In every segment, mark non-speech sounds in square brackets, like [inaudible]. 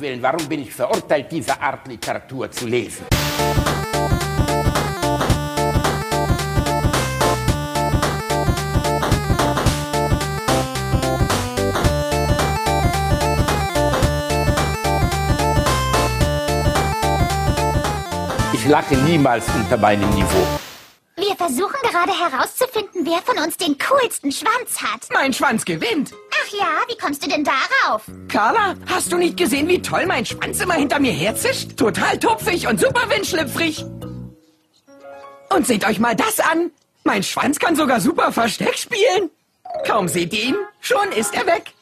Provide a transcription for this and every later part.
Willen, warum bin ich verurteilt, diese Art Literatur zu lesen? Ich lache niemals unter meinem Niveau. Wir versuchen gerade herauszufinden, wer von uns den coolsten Schwanz hat. Mein Schwanz gewinnt. Ach ja, wie kommst du denn darauf? Carla, hast du nicht gesehen, wie toll mein Schwanz immer hinter mir herzischt? Total tupfig und super windschlüpfrig. Und seht euch mal das an. Mein Schwanz kann sogar super Versteck spielen. Kaum seht ihr ihn, schon ist er weg.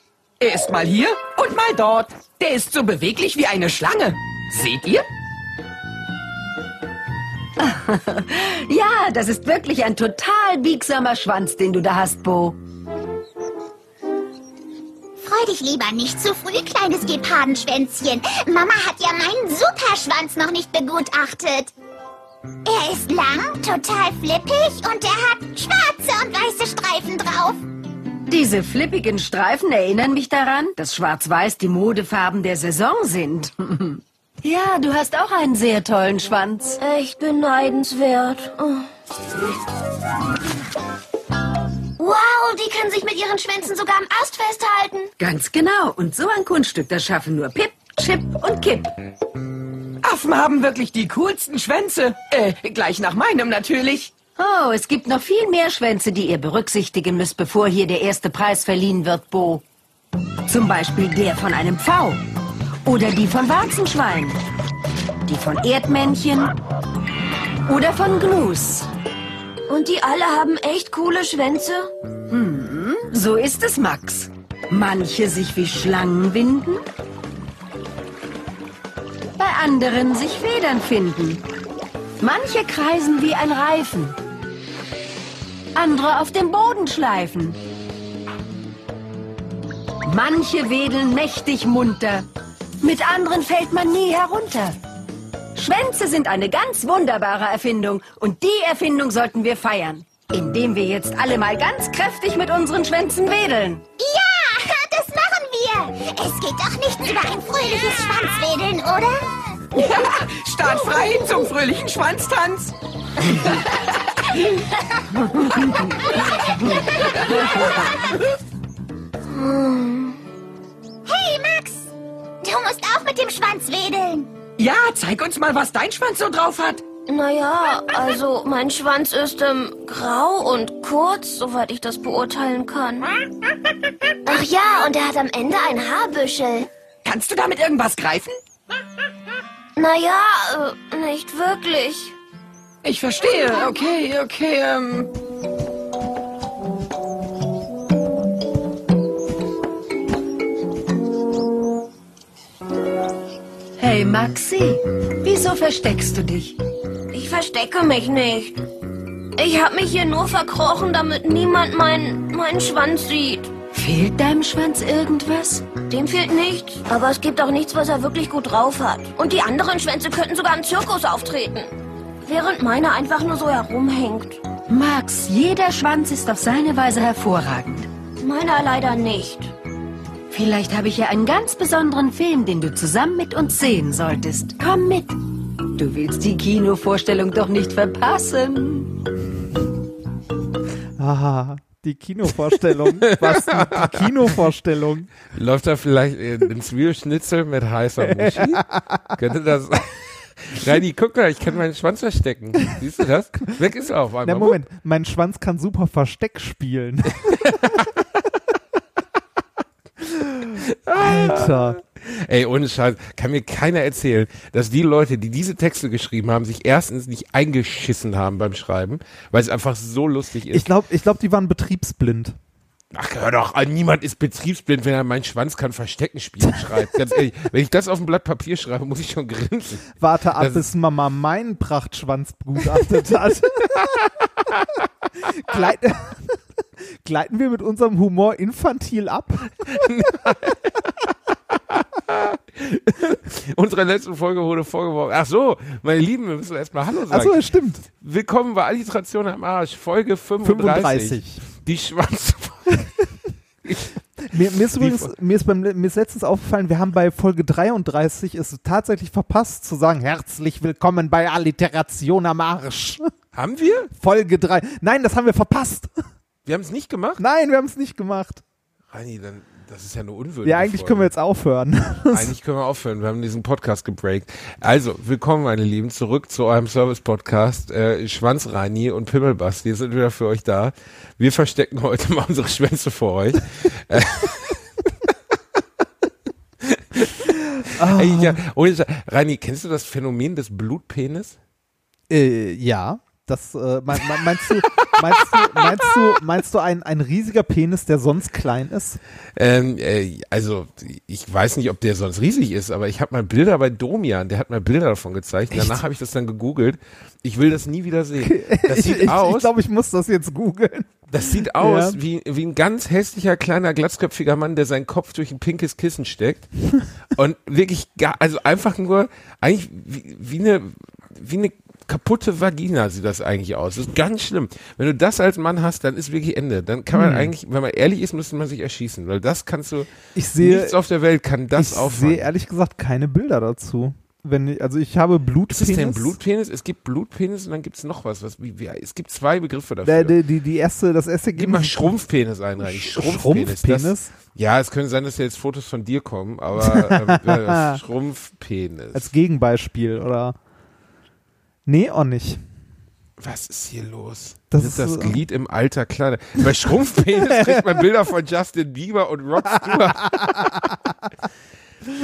Er ist mal hier und mal dort. Der ist so beweglich wie eine Schlange. Seht ihr? [laughs] Ja, das ist wirklich ein total biegsamer Schwanz, den du da hast, Bo. Freu dich lieber nicht zu früh, kleines Gepardenschwänzchen. Mama hat ja meinen Superschwanz noch nicht begutachtet. Er ist lang, total flippig und er hat schwarze und weiße Streifen drauf. Diese flippigen Streifen erinnern mich daran, dass Schwarz-Weiß die Modefarben der Saison sind. [laughs] ja, du hast auch einen sehr tollen Schwanz. Echt beneidenswert. Oh. Wow, die können sich mit ihren Schwänzen sogar am Ast festhalten. Ganz genau. Und so ein Kunststück, das schaffen nur Pip, Chip und Kipp. Affen haben wirklich die coolsten Schwänze. Äh, gleich nach meinem natürlich. Oh, es gibt noch viel mehr Schwänze, die ihr berücksichtigen müsst, bevor hier der erste Preis verliehen wird, Bo. Zum Beispiel der von einem Pfau. Oder die von Warzenschwein. Die von Erdmännchen. Oder von Gnus. Und die alle haben echt coole Schwänze? So ist es, Max. Manche sich wie Schlangen winden. Bei anderen sich Federn finden. Manche kreisen wie ein Reifen. Andere auf dem Boden schleifen. Manche wedeln mächtig munter. Mit anderen fällt man nie herunter. Schwänze sind eine ganz wunderbare Erfindung und die Erfindung sollten wir feiern, indem wir jetzt alle mal ganz kräftig mit unseren Schwänzen wedeln. Ja, das machen wir. Es geht doch nichts über ein fröhliches Schwanzwedeln, oder? Ja, startfrei zum fröhlichen Schwanztanz. Hey, Max. Du musst auch mit dem Schwanz wedeln. Ja, zeig uns mal, was dein Schwanz so drauf hat. Naja, also mein Schwanz ist ähm, grau und kurz, soweit ich das beurteilen kann. Ach ja, und er hat am Ende ein Haarbüschel. Kannst du damit irgendwas greifen? Naja, äh, nicht wirklich. Ich verstehe. Okay, okay, ähm. Hey Maxi, wieso versteckst du dich? Ich verstecke mich nicht. Ich habe mich hier nur verkrochen, damit niemand meinen meinen Schwanz sieht. Fehlt deinem Schwanz irgendwas? Dem fehlt nichts. Aber es gibt auch nichts, was er wirklich gut drauf hat. Und die anderen Schwänze könnten sogar im Zirkus auftreten. Während meiner einfach nur so herumhängt. Max, jeder Schwanz ist auf seine Weise hervorragend. Meiner leider nicht. Vielleicht habe ich ja einen ganz besonderen Film, den du zusammen mit uns sehen solltest. Komm mit. Du willst die Kinovorstellung doch nicht verpassen. Aha, die Kinovorstellung. [laughs] Was, die, Kinovorstellung? Läuft da vielleicht ein Zwiebelschnitzel mit heißer Muschi? [laughs] Könnte das... Reini, guck mal, ich kann meinen Schwanz verstecken. Siehst du das? Weg ist er auf einmal. Na Moment, mein Schwanz kann super Versteck spielen. [laughs] Alter. Ey, ohne Scheiß, kann mir keiner erzählen, dass die Leute, die diese Texte geschrieben haben, sich erstens nicht eingeschissen haben beim Schreiben, weil es einfach so lustig ist. Ich glaube, ich glaub, die waren betriebsblind. Ach, hör doch, an, niemand ist betriebsblind, wenn er meinen Schwanz kann Verstecken spielen schreibt. Ganz ehrlich, wenn ich das auf ein Blatt Papier schreibe, muss ich schon grinsen. Warte ab, Das- bis Mama meinen Prachtschwanz begutachtet hat. Gleit Gleiten [laughs] wir mit unserem Humor infantil ab? [laughs] [laughs] Unsere letzte Folge wurde vorgeworfen. Ach so, meine Lieben, wir müssen erstmal Hallo sagen. Achso, das stimmt. Willkommen bei Alliteration am Arsch, Folge 35. 35. Die Schwanz. [laughs] Mir, mir, ist übrigens, mir, ist beim, mir ist letztens aufgefallen, wir haben bei Folge 33 es tatsächlich verpasst zu sagen, herzlich willkommen bei Alliteration am Arsch. Haben wir? Folge 3. Nein, das haben wir verpasst. Wir haben es nicht gemacht? Nein, wir haben es nicht gemacht. Reini, dann, das ist ja eine unwürdige Ja, eigentlich Folge. können wir jetzt aufhören. [laughs] Eigentlich können wir aufhören. Wir haben diesen Podcast gebreakt. Also, willkommen, meine Lieben, zurück zu eurem Service-Podcast. Äh, Schwanzreini und Pimmelbasti sind wieder für euch da. Wir verstecken heute mal unsere Schwänze vor euch. [laughs] Ey, ja, ohne. Reini, kennst du das Phänomen des Blutpenis? Äh, ja. Das, äh, mein, mein, meinst du, meinst du, meinst du, meinst du ein, ein riesiger Penis, der sonst klein ist? Ähm, äh, also, ich weiß nicht, ob der sonst riesig ist, aber ich habe mal Bilder bei Domian, der hat mal Bilder davon gezeigt. Danach habe ich das dann gegoogelt. Ich will das nie wieder sehen. [laughs] Das ich sieht ich, ich aus, glaube, ich muss das jetzt googeln. das sieht aus Ja. wie, wie ein ganz hässlicher, kleiner, glatzköpfiger Mann, der seinen Kopf durch ein pinkes Kissen steckt. [laughs] Und wirklich, gar, also einfach nur, eigentlich wie, wie eine, wie eine kaputte Vagina sieht das eigentlich aus. Das ist ganz schlimm. Wenn du das als Mann hast, dann ist wirklich Ende. Dann kann Hm. man eigentlich, wenn man ehrlich ist, müsste man sich erschießen, weil das kannst du, Ich sehe, nichts auf der Welt kann das ich auffangen. sehe ehrlich gesagt keine Bilder dazu. Wenn ich, also ich habe Was Blutpenis. ist denn Blutpenis? Es gibt Blutpenis und dann gibt es noch was. was wie, wie, es gibt zwei Begriffe dafür. Die, die, die erste, das erste Gib mal Schrumpfpenis ein, rein. Schrumpfpenis. Schrumpfpenis? Das, ja, es könnte sein, dass jetzt Fotos von dir kommen, aber ähm, [laughs] äh, Schrumpfpenis. Als Gegenbeispiel, oder? Nee, auch nicht. Was ist hier los? Das ist das so- Glied im Alter kleiner. Bei Schrumpfpenis [laughs] kriegt man Bilder von Justin Bieber und Rod Stewart. [laughs]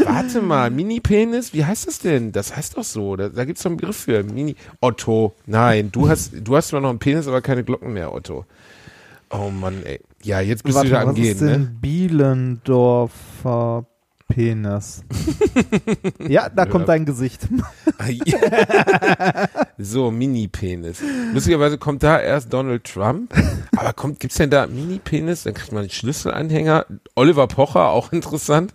Warte mal, Mini-Penis, wie heißt das denn? Das heißt doch so. Da, da gibt es doch einen Begriff für. Mini. Otto. Nein, du hast, du hast zwar noch einen Penis, aber keine Glocken mehr, Otto. Oh Mann, ey. Ja, jetzt bist Warte du wieder am was Gehen, ist denn ne? Bielendorfer Penis? [laughs] ja, da kommt dein Gesicht. [laughs] So, Mini-Penis. Lustigerweise kommt da erst Donald Trump. Aber kommt, gibt's denn da Mini-Penis? Dann kriegt man einen Schlüsselanhänger. Oliver Pocher, auch interessant.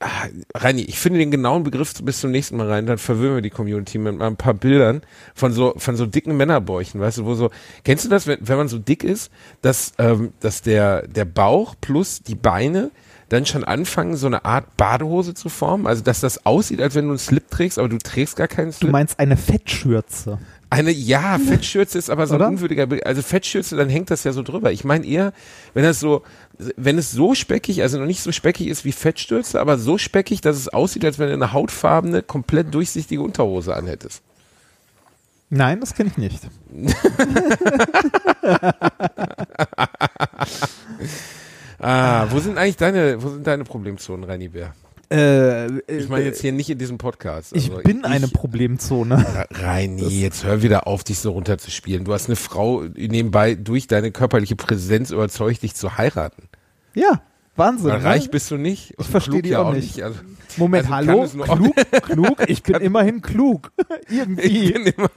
Ah, Reini, ich finde den genauen Begriff bis zum nächsten Mal rein, dann verwirren wir die Community mit mal ein paar Bildern von so, von so dicken Männerbäuchen, weißt du, wo so, kennst du das, wenn, wenn man so dick ist, dass, ähm, dass der, der Bauch plus die Beine dann schon anfangen, so eine Art Badehose zu formen? Also, dass das aussieht, als wenn du einen Slip trägst, aber du trägst gar keinen Du Slip. meinst eine Fettschürze. Eine, ja, Fettschürze ist aber so ein unwürdiger Bild. Also Fettschürze, dann hängt das ja so drüber. Ich meine eher, wenn das so, wenn es so speckig, also noch nicht so speckig ist wie Fettstürze, aber so speckig, dass es aussieht, als wenn du eine hautfarbene, komplett durchsichtige Unterhose anhättest. Nein, das kenne ich nicht. [laughs] [laughs] Ah, wo sind eigentlich deine, wo sind deine Problemzonen, Reini Bär? Äh, Ich meine jetzt hier nicht in diesem Podcast. ich Also bin eine Problemzone. Reini, jetzt hör wieder auf, dich so runterzuspielen. Du hast eine Frau nebenbei durch deine körperliche Präsenz überzeugt, dich zu heiraten. Ja, Wahnsinn. Weil ne? reich bist du nicht. und versteh klug die ja auch nicht. Also, Moment, also hallo? Klug, klug? [laughs] Ich bin immerhin klug. [laughs] ich Irgendwie bin immer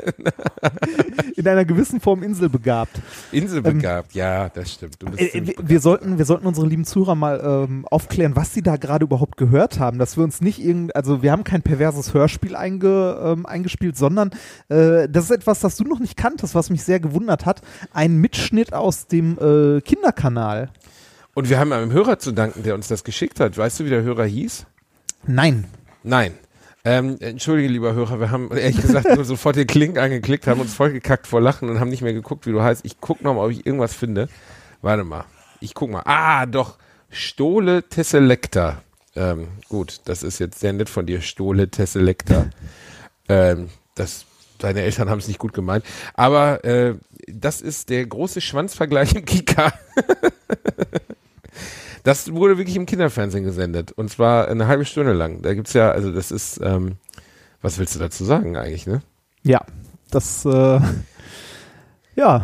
[laughs] in einer gewissen Form inselbegabt. inselbegabt. ja, das stimmt. Äh, wir, begabt. wir, sollten, wir sollten unsere lieben Zuhörer mal ähm, aufklären, was sie da gerade überhaupt gehört haben. Dass wir uns nicht irgend, also wir haben kein perverses Hörspiel einge, ähm, eingespielt, sondern äh, das ist etwas, das du noch nicht kanntest, was mich sehr gewundert hat. Ein Mitschnitt aus dem äh, Kinderkanal. Und wir haben einem Hörer zu danken, der uns das geschickt hat. Weißt du, wie der Hörer hieß? Nein. Nein. Ähm, entschuldige, lieber Hörer, wir haben ehrlich gesagt nur sofort den Klink angeklickt, haben uns vollgekackt vor Lachen und haben nicht mehr geguckt, wie du heißt. Ich guck noch mal, ob ich irgendwas finde. Warte mal. Ich guck mal. Ah, doch. Stole Tesselecta. Ähm, gut, das ist jetzt sehr nett von dir, Stole Tesselecta. ähm, das, deine Eltern haben es nicht gut gemeint. Aber äh, das ist der große Schwanzvergleich im Kika. [laughs] Das wurde wirklich im Kinderfernsehen gesendet. Und zwar eine halbe Stunde lang. Da gibt's ja, also das ist, ähm, was willst du dazu sagen eigentlich, ne? Ja, das, äh, ja,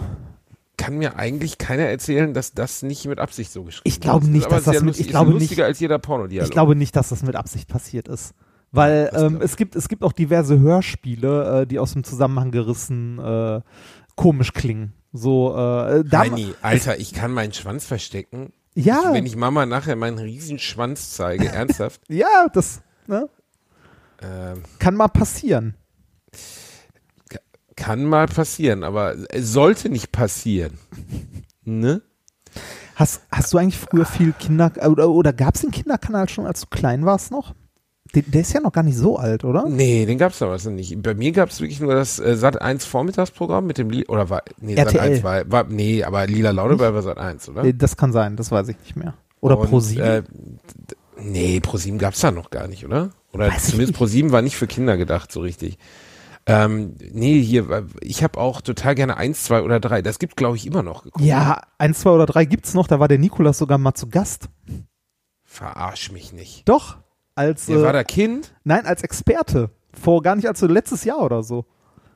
Kann mir eigentlich keiner erzählen, dass das nicht mit Absicht so geschrieben Ich glaube ist. nicht, Ist dass das mit- lustig, ich glaube ist nicht- lustiger als jeder Pornodialog. ich glaube nicht, dass das mit Absicht passiert ist. Weil Das ähm, glaub es gibt es gibt auch diverse Hörspiele, äh, die aus dem Zusammenhang gerissen äh, komisch klingen. So äh, da, Heini, Alter, ich kann meinen Schwanz verstecken. Ja, Ich, wenn ich Mama nachher meinen riesen Schwanz zeige, [laughs] ernsthaft, ja, das ne, ähm, kann mal passieren. kann mal passieren, aber es sollte nicht passieren. [laughs] Ne? Hast, hast du eigentlich früher viel Kinder oder, oder gab es den Kinderkanal schon, als du klein warst noch? Der, der ist ja noch gar nicht so alt, oder? Nee, den gab's damals noch nicht. Bei mir gab's wirklich nur das äh, Sat 1 Vormittagsprogramm mit dem Li oder war nee, Sat RTL. 1 war, war nee, aber Lila Lauderdale war Sat 1, oder? Äh, Das kann sein, das weiß ich nicht mehr. Oder Und, ProSieben. Äh, d- nee, ProSieben gab's da noch gar nicht, oder? Oder Weiß zumindest nicht. ProSieben war nicht für Kinder gedacht, so richtig. Ähm, nee, hier, ich habe auch total gerne eins, zwei oder drei. Das gibt, glaube ich, immer noch. ja, eins, zwei oder drei gibt's noch. Da war der Nikolas sogar mal zu Gast. Verarsch mich nicht. Doch, als Der war äh, da Kind. nein, als Experte. Vor gar nicht als so letztes Jahr oder so.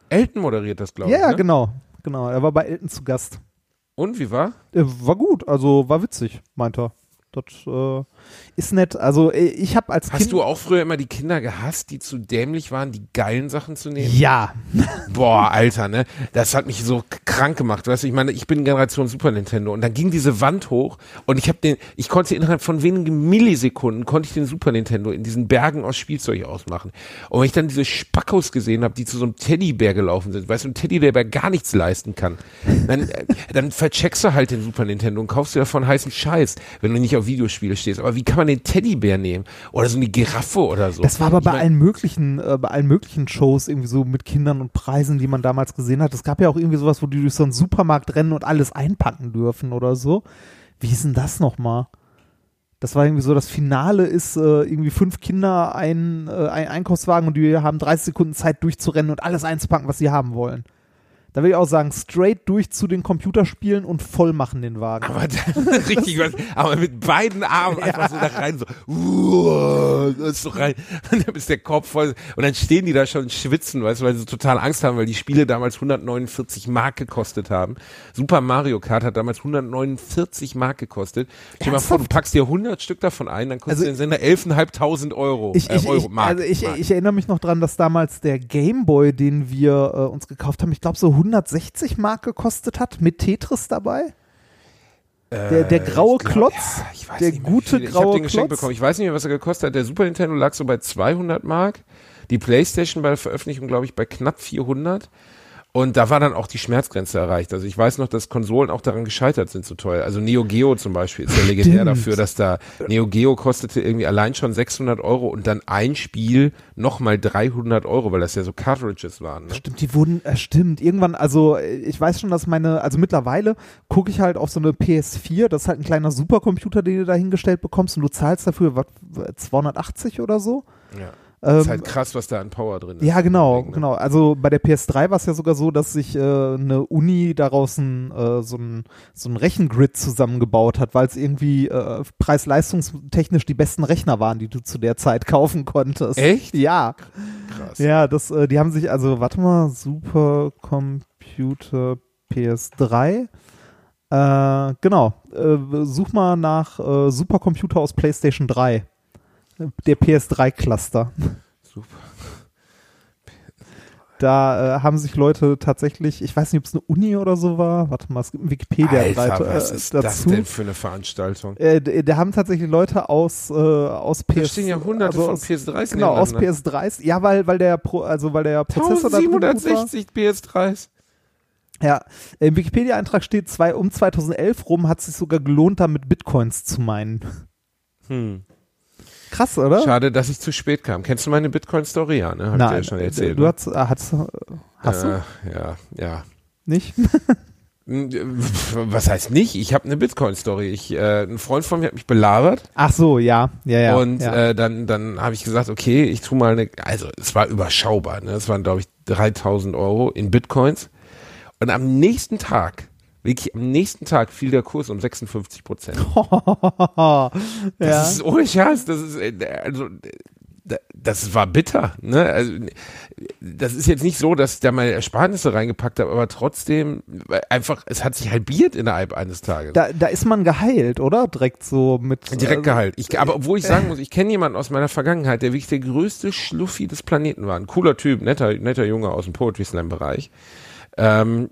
Elton moderiert das, glaube ich. ja, ne? genau, genau. Er war bei Elton zu Gast. Und wie war? Äh, war gut, also war witzig, meint er. Das äh, ist nett. Also äh, ich habe als Hast Kind du auch früher immer die Kinder gehasst, die zu dämlich waren, die geilen Sachen zu nehmen? ja, Boah, Alter, ne? Das hat mich so krank gemacht. Weißt du, ich meine, ich bin Generation Super Nintendo und dann ging diese Wand hoch und ich habe den, ich konnte innerhalb von wenigen Millisekunden konnte ich den Super Nintendo in diesen Bergen aus Spielzeug ausmachen. Und wenn ich dann diese Spackos gesehen habe, die zu so einem Teddybär gelaufen sind, weißt du, ein Teddybär gar nichts leisten kann, dann, äh, dann vercheckst du halt den Super Nintendo und kaufst dir davon heißen Scheiß, wenn du nicht auf Videospiele stehst. Aber wie kann man den Teddybär nehmen? Oder so eine Giraffe oder so? das war aber Ich bei mein- allen möglichen, äh, bei allen möglichen Shows irgendwie so mit Kindern und Preisen, die man damals gesehen hat. Es gab ja auch irgendwie sowas, wo die durch so einen Supermarkt rennen und alles einpacken dürfen oder so. Wie ist denn das nochmal? Das war irgendwie so, das Finale ist äh, irgendwie fünf Kinder, ein, äh, ein Einkaufswagen und die haben 30 Sekunden Zeit durchzurennen und alles einzupacken, was sie haben wollen. Da will ich auch sagen, straight durch zu den Computerspielen und voll machen den Wagen. Aber [laughs] richtig aber mit beiden Armen einfach so da rein, so, uh, ist so rein, [laughs] und dann ist der Kopf voll, und dann stehen die da schon und schwitzen, weißt du, weil sie total Angst haben, weil die Spiele damals 149 Mark gekostet haben. Super Mario Kart hat damals 149 Mark gekostet. Stell mal vor, du packst dir 100 Stück davon ein, dann kostet Also- den Sender 11.500 Euro, Ich, äh, ich, Euro, ich, Mark. also ich, Mark. ich erinnere mich noch dran, dass damals der Gameboy, den wir äh, uns gekauft haben, ich glaube so 160 Mark gekostet hat, mit Tetris dabei. Der, der Äh, graue glaub, Klotz, ja, ich weiß der gute. Ich habe graue den Klotz. bekommen. Ich weiß nicht mehr, was er gekostet hat. Der Super Nintendo lag so bei 200 Mark. Die Playstation bei der Veröffentlichung, glaube ich, bei knapp 400. Und da war dann auch die Schmerzgrenze erreicht. Also ich weiß noch, dass Konsolen auch daran gescheitert sind, so teuer. Also Neo Geo zum Beispiel ist ja legendär dafür, dass da Neo Geo kostete irgendwie allein schon 600 Euro und dann ein Spiel nochmal 300 Euro, weil das ja so Cartridges waren. Ne? Stimmt, die wurden, äh, stimmt, irgendwann, also äh, ich weiß schon, dass meine, also mittlerweile gucke ich halt auf so eine PS4, das ist halt ein kleiner Supercomputer, den du da hingestellt bekommst und du zahlst dafür, was, 280 oder so? Ja. Ähm, ist halt krass, was da an Power drin ist. Ja, genau, ne? genau. Also bei der PS3 war es ja sogar so, dass sich äh, eine Uni daraus ein, äh, so, ein, so ein Rechengrid zusammengebaut hat, weil es irgendwie äh, preis-leistungstechnisch die besten Rechner waren, die du zu der Zeit kaufen konntest. Echt? Ja. Krass. Ja, das, äh, die haben sich, also, warte mal, Supercomputer PS3. Äh, genau. Äh, such mal nach äh, Supercomputer aus PlayStation 3. Der PS3-Cluster. Super. Da äh, haben sich Leute tatsächlich, ich weiß nicht, ob es eine Uni oder so war. Warte mal, es gibt einen Wikipedia-Seite Alter, was äh, ist das dazu. denn für eine Veranstaltung? Äh, da haben tatsächlich Leute aus, äh, aus PS. Da stehen ja hunderte also von aus, PS3s Genau, aus nebeneinander. PS3s. Ja, weil, weil der Pro, also weil der Prozessor da drin gut war. 1760 PS3s. Ja, im Wikipedia-Eintrag steht, zwei, um 2011 rum hat es sich sogar gelohnt, damit Bitcoins zu meinen. Hm. Krass, oder? Schade, dass ich zu spät kam. Kennst du meine Bitcoin-Story? Ja, ne? Hab ich dir ja schon erzählt. du ne? hast, äh, hast, hast äh, du Ja, ja. nicht? [laughs] Äh, Was heißt nicht? Ich habe eine Bitcoin-Story. Ich, äh, ein Freund von mir hat mich belabert Ach so, ja, ja, ja. und ja. Äh, dann, dann habe ich gesagt, okay, ich tu mal eine, also es war überschaubar, ne? Es waren, glaube ich, 3000 Euro in Bitcoins. Und am nächsten Tag, wirklich am nächsten Tag fiel der Kurs um 56 Prozent. [laughs] ja. Das ist ohne Scheiß, das ist, äh, also, da- das war bitter, ne? Also, das ist jetzt nicht so, dass ich da meine Ersparnisse reingepackt habe, aber trotzdem, einfach, es hat sich halbiert innerhalb eines Tages. da, da ist man geheilt, oder? Direkt so mit. Direkt also, geheilt. Ich, aber obwohl ich [laughs] sagen muss, ich kenne jemanden aus meiner Vergangenheit, der wirklich der größte Schluffi des Planeten war. Ein cooler Typ, netter, netter Junge aus dem Poetry Slam Bereich. Ähm,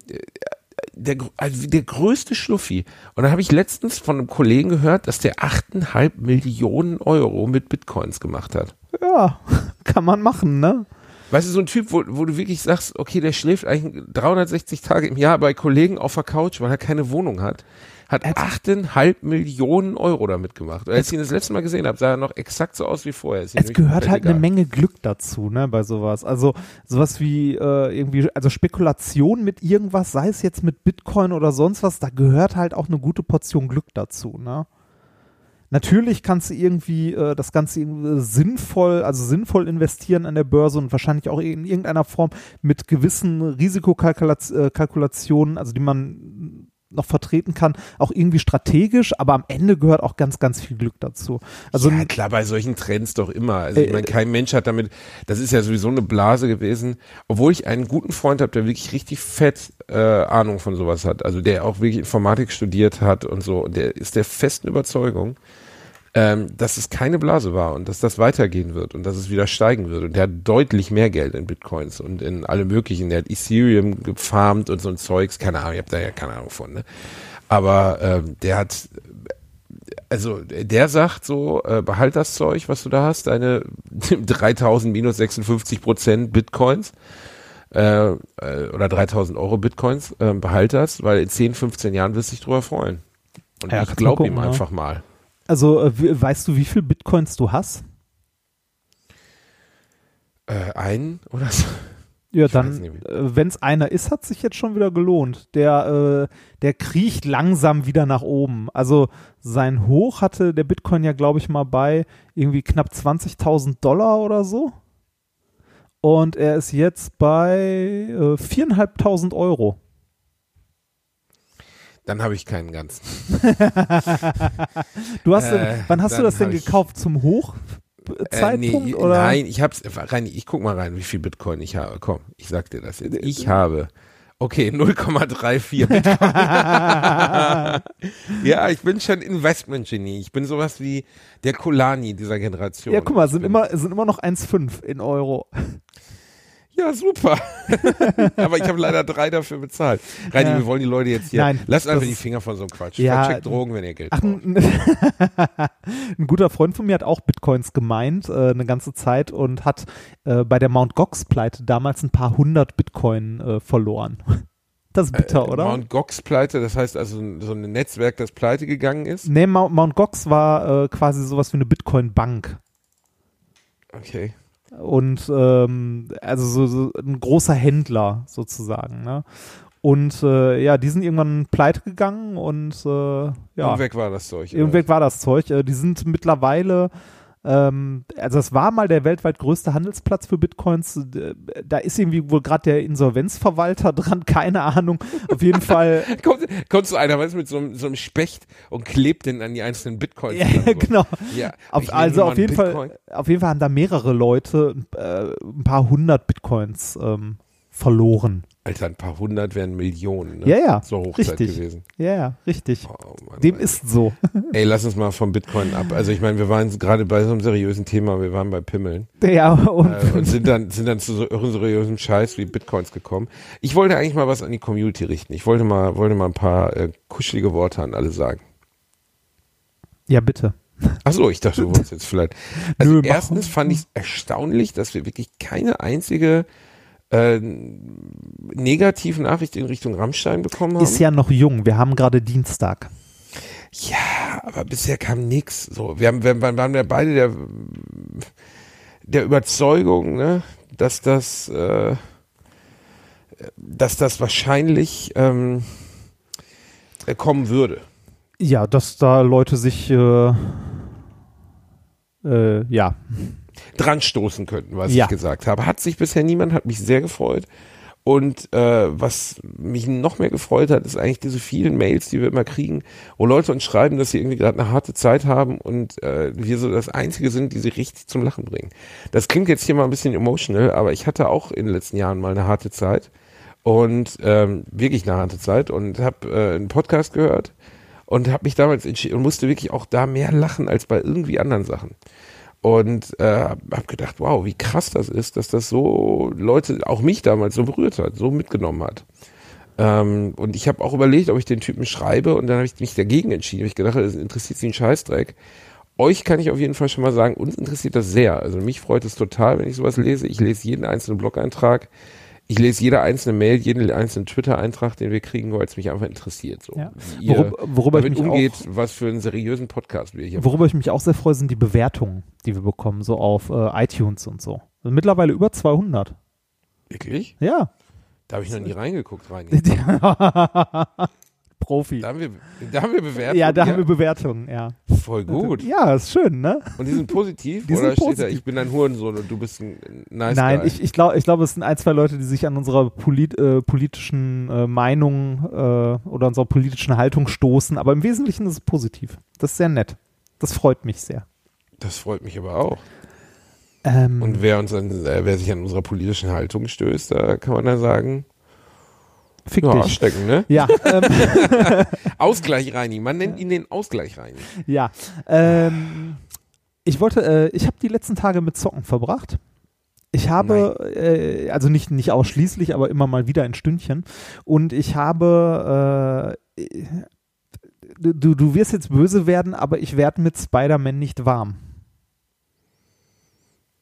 der, also der größte Schluffi. Und dann habe ich letztens von einem Kollegen gehört, dass der 8,5 Millionen Euro mit Bitcoins gemacht hat. Ja, [laughs] kann man machen, ne? Weißt du, so ein Typ, wo, wo du wirklich sagst, okay, der schläft eigentlich 360 Tage im Jahr bei Kollegen auf der Couch, weil er keine Wohnung hat, hat 8,5 Millionen Euro damit gemacht. Als ich ihn das letzte Mal gesehen habe, sah er noch exakt so aus wie vorher. Es gehört halt eine egal. Menge Glück dazu, ne, bei sowas. Also sowas wie äh, irgendwie, also Spekulation mit irgendwas, sei es jetzt mit Bitcoin oder sonst was, da gehört halt auch eine gute Portion Glück dazu, ne? Natürlich kannst du irgendwie äh, das Ganze irgendwie sinnvoll, also sinnvoll investieren an der Börse und wahrscheinlich auch in irgendeiner Form mit gewissen Risikokalkulationen, also die man noch vertreten kann, auch irgendwie strategisch, aber am Ende gehört auch ganz, ganz viel Glück dazu. Also ja, klar, bei solchen Trends doch immer. Also ich Äh, meine, kein Mensch hat damit, das ist ja sowieso eine Blase gewesen, obwohl ich einen guten Freund habe, der wirklich richtig fett äh, Ahnung von sowas hat, also der auch wirklich Informatik studiert hat und so, und der ist der festen Überzeugung, ähm, dass es keine Blase war und dass das weitergehen wird und dass es wieder steigen wird. Und der hat deutlich mehr Geld in Bitcoins und in alle möglichen. Der hat Ethereum gefarmt und so ein Zeugs, keine Ahnung, ich habe da ja keine Ahnung von, ne? Aber ähm, der hat also der sagt so, äh, behalt das Zeug, was du da hast, deine [laughs] 3000 minus 56 Prozent Bitcoins äh, äh, oder 3000 Euro Bitcoins, äh, behalt das, weil in 10, 15 Jahren wirst du dich drüber freuen. Und Ja, ich glaube ihm ja. einfach mal. Also, äh, weißt du, wie viel Bitcoins du hast? Äh, einen oder so. Ja, Ich dann, äh, wenn es einer ist, hat sich jetzt schon wieder gelohnt. Der, äh, der kriecht langsam wieder nach oben. Also sein Hoch hatte der Bitcoin ja, glaube ich, mal bei irgendwie knapp 20.000 Dollar oder so. Und er ist jetzt bei äh, 4.500 Euro. Dann habe ich keinen ganzen. [laughs] Du hast, Äh, wann hast du das denn gekauft? Zum Hochzeitpunkt? nee, oder? Nein, ich hab's, rein, ich guck mal rein, wie viel Bitcoin ich habe. Komm, ich sag dir das jetzt. Ich habe, okay, [laughs] 0,34 Bitcoin. [laughs] ja, ich bin schon Investment-Genie. Ich bin sowas wie der Kolani dieser Generation. Ja, guck mal, sind immer, sind immer noch 1,5 in Euro. Ja, super. [laughs] Aber ich habe leider drei dafür bezahlt. Reini, Ja. wir wollen die Leute jetzt hier. Nein, lasst einfach die Finger von so einem Quatsch. Ja, Vercheckt Drogen, wenn ihr Geld Ach, braucht. [laughs] ein, guter Freund von mir hat auch Bitcoins gemeint, äh, eine ganze Zeit und hat äh, bei der Mount Gox-Pleite damals ein paar hundert Bitcoin äh, verloren. [laughs] Das ist bitter, oder? Äh, Mount Gox pleite, das heißt also so ein Netzwerk, das pleite gegangen ist. nee, Mount, Mount Gox war äh, quasi sowas wie eine Bitcoin-Bank. Okay. Und ähm, also so, so ein großer Händler sozusagen. Ne? Und äh, ja, die sind irgendwann pleite gegangen und äh, ja. Und weg war das Zeug. Irgendweg war das Zeug. Äh, Die sind mittlerweile, ähm, also es war mal der weltweit größte Handelsplatz für Bitcoins. D- Da ist irgendwie wohl gerade der Insolvenzverwalter [laughs] dran, keine Ahnung. Auf jeden Fall. [laughs] Kommt, kommt so einer, weißt du, mit so einem, so einem Specht und klebt den an die einzelnen Bitcoins. ja, genau. Ja, Auf, also auf jeden Bitcoin. Fall, auf jeden Fall haben da mehrere Leute äh, ein paar hundert Bitcoins ähm, verloren. Alter, ein paar hundert wären Millionen. Ne? Ja, ja, So Hochzeit richtig. gewesen. Ja, ja, richtig. Oh, Mann, Dem Mann. ist so. [laughs] Ey, lass uns mal vom Bitcoin ab. Also ich meine, wir waren gerade bei so einem seriösen Thema, wir waren bei Pimmeln ja, und, äh, und sind dann sind dann zu so unseriösem Scheiß wie Bitcoins gekommen. Ich wollte eigentlich mal was an die Community richten. Ich wollte mal wollte mal ein paar äh, kuschelige Worte an alle sagen. ja, bitte. Ach so, ich dachte, du wolltest jetzt vielleicht. [laughs] Also Nö, erstens fand ich es erstaunlich, dass wir wirklich keine einzige äh, negative Nachricht in Richtung Rammstein bekommen haben. Ist ja noch jung. Wir haben gerade Dienstag. Ja, aber bisher kam nix. So, wir haben, wir, wir waren ja beide der, der Überzeugung, ne, dass das, äh, dass das wahrscheinlich ähm, äh, kommen würde. Ja, dass da Leute sich, äh, äh, ja, dran stoßen könnten, was Ja. ich gesagt habe. Hat sich bisher niemand, hat mich sehr gefreut. Und äh, was mich noch mehr gefreut hat, ist eigentlich diese vielen Mails, die wir immer kriegen, wo Leute uns schreiben, dass sie irgendwie gerade eine harte Zeit haben und äh, wir so das Einzige sind, die sie richtig zum Lachen bringen. Das klingt jetzt hier mal ein bisschen emotional, aber ich hatte auch in den letzten Jahren mal eine harte Zeit und ähm, wirklich eine harte Zeit und habe äh, einen Podcast gehört und habe mich damals entschieden und musste wirklich auch da mehr lachen als bei irgendwie anderen Sachen. Und äh, habe gedacht, wow, wie krass das ist, dass das so Leute, auch mich damals so berührt hat, so mitgenommen hat. Ähm, und ich habe auch überlegt, ob ich den Typen schreibe und dann habe ich mich dagegen entschieden. Hab Ich gedacht, das interessiert sie einen Scheißdreck. euch kann ich auf jeden Fall schon mal sagen, uns interessiert das sehr. Also mich freut es total, wenn ich sowas lese. Ich lese jeden einzelnen Blog-Eintrag. Ich lese jede einzelne Mail, jeden einzelnen Twitter-Eintrag, den wir kriegen, weil es mich einfach interessiert. So, Ja. ihr Worüber- worüber ich mich umgeht, auch- was für einen seriösen Podcast wir hier Worüber ich mich auch sehr freue, sind die Bewertungen, die wir bekommen, so auf äh, iTunes und so. Also mittlerweile über 200. Wirklich? Ja. Da habe ich noch nie reingeguckt, rein. [laughs] [laughs] Profi. Da haben wir, da haben wir bewertet. Ja, da haben wir Bewertungen, ja. Voll gut. Ja, ist schön, ne? Und die sind positiv? [laughs] Die oder sind steht da, positiv. ich bin ein Hurensohn und du bist ein nice Nein, guy? ich, ich glaube, ich glaub, es sind ein, zwei Leute, die sich an unserer polit, äh, politischen äh, Meinung äh, oder unserer politischen Haltung stoßen. Aber im Wesentlichen ist es positiv. Das ist sehr nett. Das freut mich sehr. Das freut mich aber auch. Ähm, Und wer, uns an, äh, wer sich an unserer politischen Haltung stößt, da kann man dann sagen, fick ja, dich. stecken, ne? Ja, ähm, [laughs] Ausgleich Reini. Man nennt ihn den Ausgleich Reini. ja. Ähm, ich wollte, äh, ich habe die letzten Tage mit Zocken verbracht. Ich habe, äh, also nicht, nicht ausschließlich, aber immer mal wieder ein Stündchen. Und ich habe, äh, du, du wirst jetzt böse werden, aber ich werde mit Spider-Man nicht warm.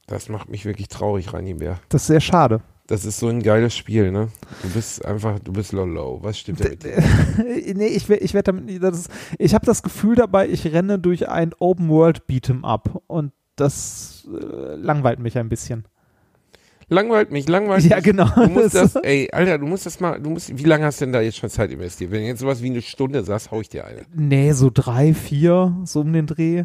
Das macht mich wirklich traurig, Reini Bär. Das ist sehr schade. Das ist so ein geiles Spiel, ne? Du bist einfach, du bist lolo. Was stimmt da mit dir? [laughs] nee, ich, ich werde damit nicht, das ist, ich habe das Gefühl dabei, ich renne durch ein Open World Beat'em Up und das äh, langweilt mich ein bisschen. Langweilt mich, langweilt Ja, mich. genau. Du musst [laughs] Das- ey, Alter, du musst das mal, du musst, wie lange hast du denn da jetzt schon Zeit investiert? Wenn du jetzt sowas wie eine Stunde sagst, hau ich dir eine. Nee, so drei, vier, so um den Dreh.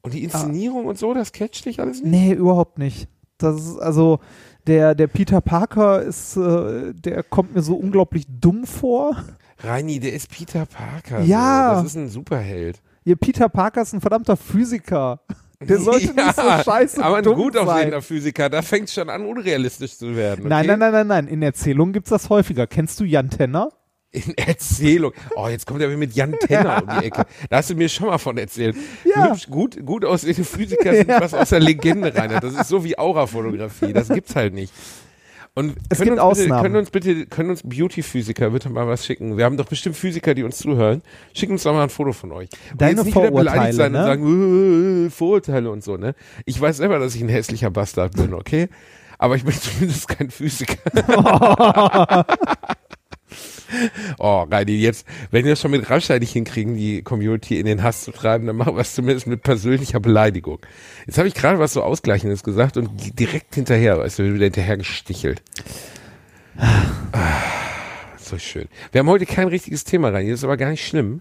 Und die Inszenierung und so, das catcht dich alles nicht? Nee, überhaupt nicht. Das ist also der, der Peter Parker ist, äh, der kommt mir so unglaublich dumm vor. Reini, der ist Peter Parker. Ja. So. Das ist ein Superheld. Ihr Peter Parker ist ein verdammter Physiker. Der sollte [laughs] nicht so scheiße aber ein dumm gut aussehender Physiker, da fängt schon an, unrealistisch zu werden. Okay? Nein, nein, nein, nein, nein. In Erzählungen gibt's das häufiger. Kennst du Jan Tenner? In Erzählung. Oh, jetzt kommt er mit Jan Tenner um die Ecke. Da hast du mir schon mal von erzählt. Ja. Hübsch, gut, gut aussehende Physiker sind [laughs] was aus der Legende rein. Das ist so wie Aurafotografie. Das gibt's halt nicht. Und Es können gibt uns bitte, können uns bitte, können uns Beauty-Physiker bitte mal was schicken? Wir haben doch bestimmt Physiker, die uns zuhören. Schicken uns doch mal ein Foto von euch. Und Deine nicht wieder beleidigt Vorurteile, sein ne? und sagen, äh, Vorurteile und so, ne? Ich weiß selber, dass ich ein hässlicher Bastard bin, okay? Aber ich bin [laughs] zumindest kein Physiker. [laughs] [laughs] Oh, Reini, jetzt, wenn wir das schon mit Rammstein nicht hinkriegen, die Community in den Hass zu treiben, dann machen wir es zumindest mit persönlicher Beleidigung. Jetzt habe ich gerade was so Ausgleichendes gesagt und direkt hinterher, weißt du, wieder hinterher gestichelt. Ah, so schön. Wir haben heute kein richtiges Thema rein, das ist aber gar nicht schlimm.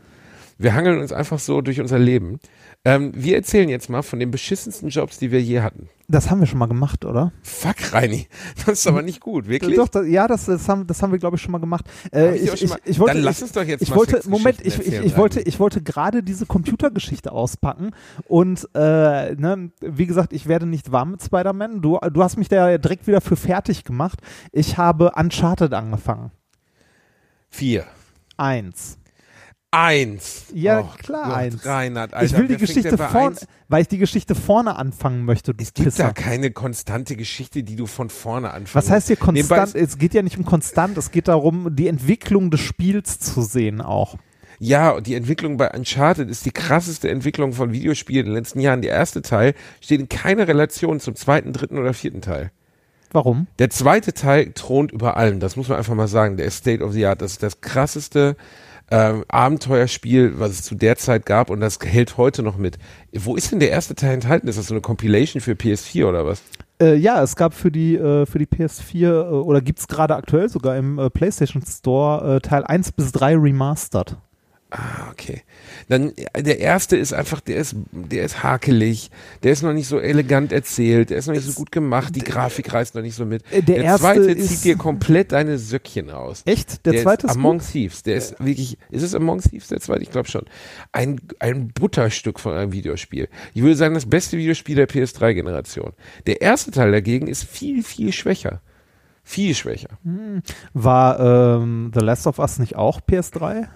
Wir hangeln uns einfach so durch unser Leben. Ähm, wir erzählen jetzt mal von den beschissensten Jobs, die wir je hatten. Das haben wir schon mal gemacht, oder? Fuck, Reini. [laughs] Das ist aber nicht gut, wirklich? Doch, das, ja, das, das haben, das haben wir, glaube ich, schon mal gemacht. Äh, ich mal- wollte, Dann lass uns doch jetzt ich mal wollte, Moment, ich, ich, ich wollte, ich wollte gerade diese Computergeschichte auspacken und äh, ne, wie gesagt, ich werde nicht warm mit Spider-Man. Du, du hast mich da direkt wieder für fertig gemacht. Ich habe Uncharted angefangen. Vier. Eins. Eins. Ja, Och klar, Gott, eins. Reinhard, Alter, ich will die Geschichte vorne, weil ich die Geschichte vorne anfangen möchte. Du Es gibt Pisser. da keine konstante Geschichte, die du von vorne anfängst. Was heißt hier konstant? ist- Es geht ja nicht um konstant, es geht darum, die Entwicklung des Spiels zu sehen auch. Ja, und die Entwicklung bei Uncharted ist die krasseste Entwicklung von Videospielen in den letzten Jahren. Der erste Teil steht in keiner Relation zum zweiten, dritten oder vierten Teil. Warum? Der zweite Teil thront über allem, das muss man einfach mal sagen. Der ist State of the Art. Das ist das krasseste ähm, Abenteuerspiel, was es zu der Zeit gab und das hält heute noch mit. Wo ist denn der erste Teil enthalten? Ist das so eine Compilation für PS4 oder was? Äh, ja, es gab für die, äh, für die PS4 äh, oder gibt es gerade aktuell sogar im äh, PlayStation Store äh, Teil 1 bis 3 remastered. Ah, okay. Dann äh, der erste ist einfach, der ist, der ist hakelig, der ist noch nicht so elegant erzählt, der ist noch nicht so gut gemacht, die Grafik reißt noch nicht so mit. Äh, der erste zweite zieht dir komplett deine Söckchen aus. Echt? Der, Der zweite ist ist Among gut? Thieves. Der ist wirklich, ist es Among Thieves der zweite? Ich glaube schon. Ein, ein Butterstück von einem Videospiel. Ich würde sagen, das beste Videospiel der PS3-Generation. Der erste Teil dagegen ist viel, viel schwächer. Viel schwächer. War ähm, The Last of Us nicht auch PS3?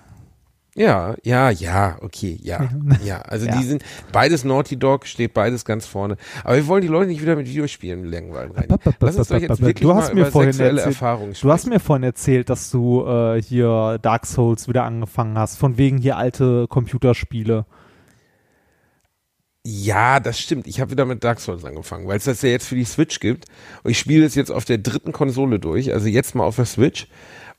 Ja, ja, ja, okay, ja, [laughs] ja. Also Ja. die sind, beides Naughty Dog steht beides ganz vorne. Aber wir wollen die Leute nicht wieder mit Videospielen langweilen rein. Lass uns doch jetzt wirklich Du hast mal mir über vorhin sexuelle erzählt- Erfahrungen Du hast mir vorhin erzählt, dass du äh, hier Dark Souls wieder angefangen hast, von wegen hier alte Computerspiele. Ja, das stimmt. Ich habe wieder mit Dark Souls angefangen, weil es das ja jetzt für die Switch gibt. Und ich spiele es jetzt auf der dritten Konsole durch, also jetzt mal auf der Switch.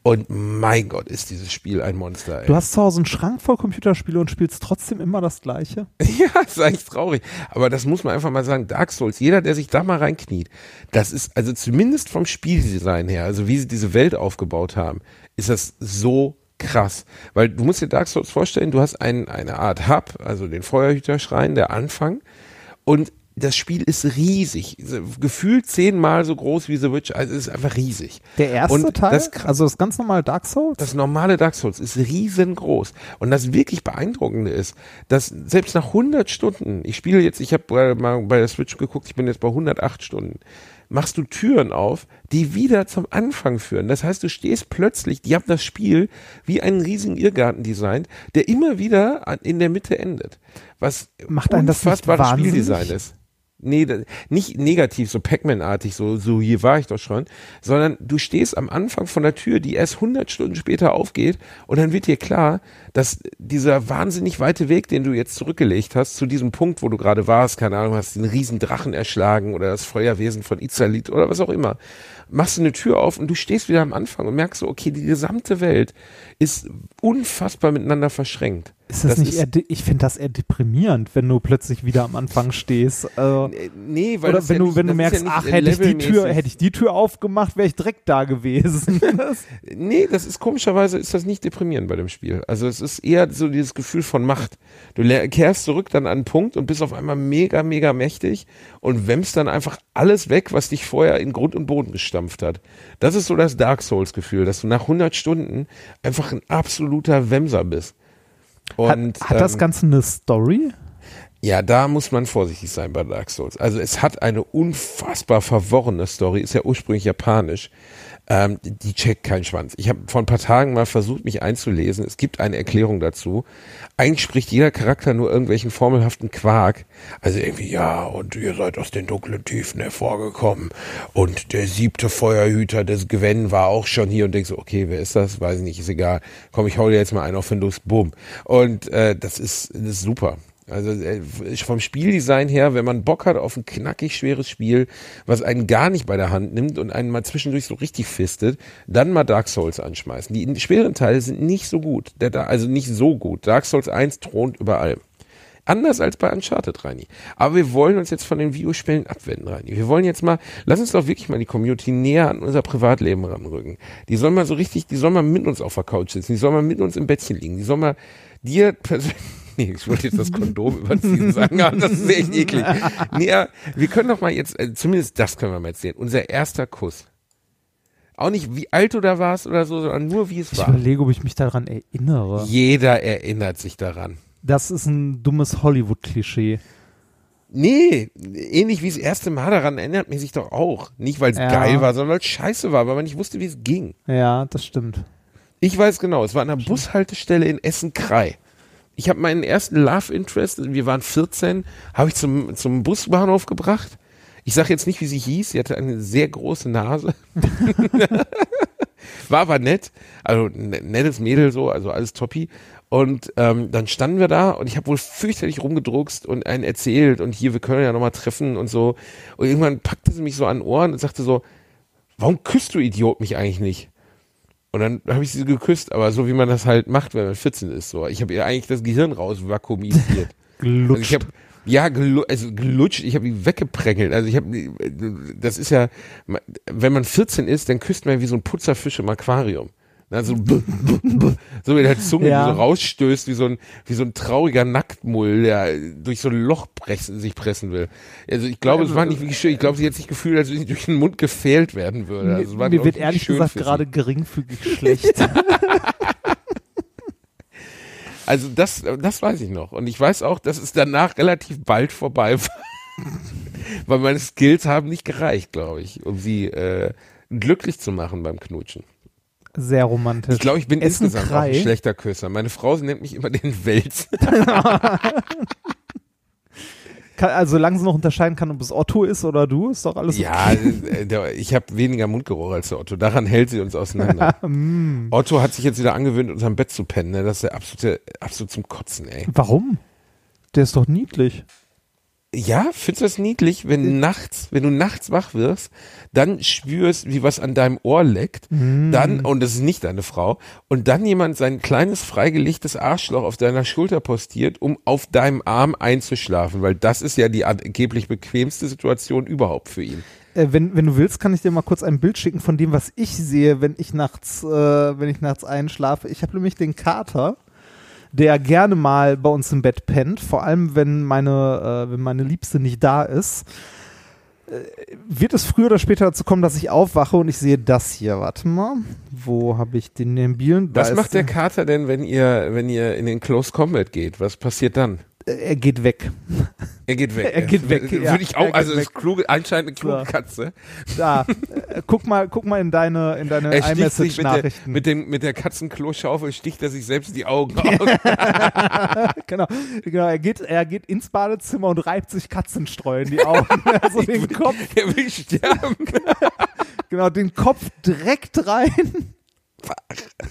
Und mein Gott, ist dieses Spiel ein Monster. Ey. Du hast zu Hause einen Schrank voll Computerspiele und spielst trotzdem immer das Gleiche. [laughs] Ja, ist eigentlich traurig. Aber das muss man einfach mal sagen. Dark Souls, jeder, der sich da mal reinkniet, das ist, also zumindest vom Spieldesign her, also wie sie diese Welt aufgebaut haben, ist das so krass. Weil du musst dir Dark Souls vorstellen, du hast ein, eine Art Hub, also den Feuerhüterschrein, der Anfang. Und das Spiel ist riesig. Gefühlt zehnmal so groß wie The Witch. Also es ist einfach riesig. Der erste Und Teil, das- also das ganz normale Dark Souls? Das normale Dark Souls ist riesengroß. Und das wirklich Beeindruckende ist, dass selbst nach 100 Stunden, ich spiele jetzt, ich habe mal bei der Switch geguckt, ich bin jetzt bei 108 Stunden, machst du Türen auf, die wieder zum Anfang führen. Das heißt, du stehst plötzlich, die haben das Spiel wie einen riesigen Irrgarten designt, der immer wieder in der Mitte endet. Was Macht einen das? Spieldesign ist. Nee, nicht negativ, so Pac-Man-artig, so, so hier war ich doch schon, sondern du stehst am Anfang von der Tür, die erst 100 Stunden später aufgeht und dann wird dir klar, dass dieser wahnsinnig weite Weg, den du jetzt zurückgelegt hast, zu diesem Punkt, wo du gerade warst, keine Ahnung, hast den riesen Drachen erschlagen oder das Feuerwesen von Izalit oder was auch immer, machst du eine Tür auf und du stehst wieder am Anfang und merkst so, okay, die gesamte Welt ist unfassbar miteinander verschränkt. Ist das, nicht eher, de- ich finde das eher deprimierend, wenn du plötzlich wieder am Anfang stehst. Äh, Nee, weil oder das wenn ja du, nicht, wenn du das ist merkst, ja nicht ach, hätte ich die Tür, hätte ich die Tür aufgemacht, wäre ich direkt da gewesen. [laughs] Das- Nee, das ist komischerweise ist das nicht deprimierend bei dem Spiel. Also es ist eher so dieses Gefühl von Macht. Du kehrst zurück dann an einen Punkt und bist auf einmal mega, mega mächtig und wämmst dann einfach alles weg, was dich vorher in Grund und Boden gestampft hat. Das ist so das Dark Souls Gefühl, dass du nach 100 Stunden einfach ein absoluter Wemser bist. Und, hat, hat das ähm, Ganze eine Story? ja, da muss man vorsichtig sein bei Dark Souls. Also es hat eine unfassbar verworrene Story, ist ja ursprünglich japanisch. Ähm, die checkt keinen Schwanz. Ich habe vor ein paar Tagen mal versucht, mich einzulesen. Es gibt eine Erklärung dazu. Eigentlich spricht jeder Charakter nur irgendwelchen formelhaften Quark. Also irgendwie, ja, und ihr seid aus den dunklen Tiefen hervorgekommen. Und der siebte Feuerhüter des Gwen war auch schon hier und denkst so, okay, wer ist das? Weiß ich nicht, ist egal. Komm, ich hau dir jetzt mal einen auf Lust, bumm. Und äh, das ist, das ist super. Also äh, vom Spieldesign her, wenn man Bock hat auf ein knackig schweres Spiel, was einen gar nicht bei der Hand nimmt und einen mal zwischendurch so richtig fistet, dann mal Dark Souls anschmeißen. Die schweren Teile sind nicht so gut, der, also nicht so gut. Dark Souls 1 thront über allem. Anders als bei Uncharted, Reini. Aber wir wollen uns jetzt von den Videospielen abwenden, Reini. Wir wollen jetzt mal, lass uns doch wirklich mal die Community näher an unser Privatleben ranrücken. Die soll mal so richtig, die soll mal mit uns auf der Couch sitzen, die soll mal mit uns im Bettchen liegen, die soll mal dir persönlich, nee, ich wollte jetzt das Kondom überziehen sagen, aber das ist echt eklig. Nee, ja, wir können doch mal jetzt, äh, zumindest das können wir mal erzählen, unser erster Kuss. Auch nicht, wie alt du da warst oder so, sondern nur, wie es Ich war. überlege, ob ich mich daran erinnere. Jeder erinnert sich daran. Das ist ein dummes Hollywood-Klischee. Nee, ähnlich wie das erste Mal daran erinnert mich sich doch auch. Nicht, weil es Ja. geil war, sondern weil es scheiße war, weil man nicht wusste, wie es ging. Ja, das stimmt. Ich weiß genau, es war an einer Bushaltestelle in Essen-Krei. Ich habe meinen ersten Love Interest, wir waren 14, habe ich zum, zum Busbahnhof gebracht. Ich sage jetzt nicht, wie sie hieß, sie hatte eine sehr große Nase. [laughs] War aber nett, also nettes Mädel so, also alles toppi. Und ähm, dann standen wir da und ich habe wohl fürchterlich rumgedruckst und einen erzählt und hier, wir können ja nochmal treffen und so. Und irgendwann packte sie mich so an Ohren und sagte so, warum küsst du Idiot mich eigentlich nicht? Und dann habe ich sie geküsst, aber so wie man das halt macht, wenn man 14 ist. So. Ich habe ihr eigentlich das Gehirn rausvakuumisiert. [laughs] Also ich habe ja gelu also gelutscht, ich habe ihn weggeprängelt. Also ich habe das ist ja wenn man 14 ist, dann küsst man wie so ein Putzerfisch im Aquarium. Also so mit der Zunge, Ja. die so rausstößt, wie so ein wie so ein trauriger Nacktmull, der durch so ein Loch pressen, sich pressen will. Also ich glaube, es war nicht wirklich schön. Ich glaube, sie hat sich gefühlt, als wenn sie durch den Mund gefehlt werden würde. Also Mir glaub wird ich, ehrlich gesagt gerade geringfügig schlecht. [laughs] Also das, das weiß ich noch. Und ich weiß auch, dass es danach relativ bald vorbei war. [laughs] Weil meine Skills haben nicht gereicht, glaube ich, um sie äh, glücklich zu machen beim Knutschen. Sehr romantisch. Ich glaube, ich bin Essen insgesamt auch ein schlechter Küsser. Meine Frau sie nennt mich immer den Wels. [laughs] Kann, also solange sie noch unterscheiden kann, ob es Otto ist oder du, ist doch alles Ja, äh, der, ich habe weniger Mundgeruch als der Otto. Daran hält sie uns auseinander. [laughs] Mm. Otto hat sich jetzt wieder angewöhnt, unterm Bett zu pennen. Ne? Das ist der absolute, absolut zum Kotzen, ey. Warum? Der ist doch niedlich. Ja, findest du das niedlich, wenn nachts, wenn du nachts wach wirst, dann spürst, wie was an deinem Ohr leckt, dann, und das ist nicht deine Frau, und dann jemand sein kleines freigelegtes Arschloch auf deiner Schulter postiert, um auf deinem Arm einzuschlafen, weil das ist ja die angeblich bequemste Situation überhaupt für ihn. Äh, wenn, wenn du willst, kann ich dir mal kurz ein Bild schicken von dem, was ich sehe, wenn ich nachts, äh, wenn ich nachts einschlafe. Ich habe nämlich den Kater, der gerne mal bei uns im Bett pennt, vor allem wenn meine, äh, wenn meine Liebste nicht da ist. Äh, wird es früher oder später dazu kommen, dass ich aufwache und ich sehe das hier. Warte mal, wo habe ich den? Da Was macht der Kater denn, wenn ihr, wenn ihr in den Close Combat geht? Was passiert dann? Äh, Er geht weg. Er geht weg. [laughs] Er geht weg, Würde ja. ich auch, also ist kluge, anscheinend eine kluge So. Katze. Da, äh, guck mal, guck mal in deine, in deine sich mit der, iMessage-Nachrichten. mit, dem, mit der Katzenklo-Schaufel sticht er sich selbst die Augen [laughs] aus. [laughs] genau, genau. Er geht, er geht ins Badezimmer und reibt sich Katzenstreu in die Augen. also den Kopf, er will sterben. genau, den Kopf direkt rein.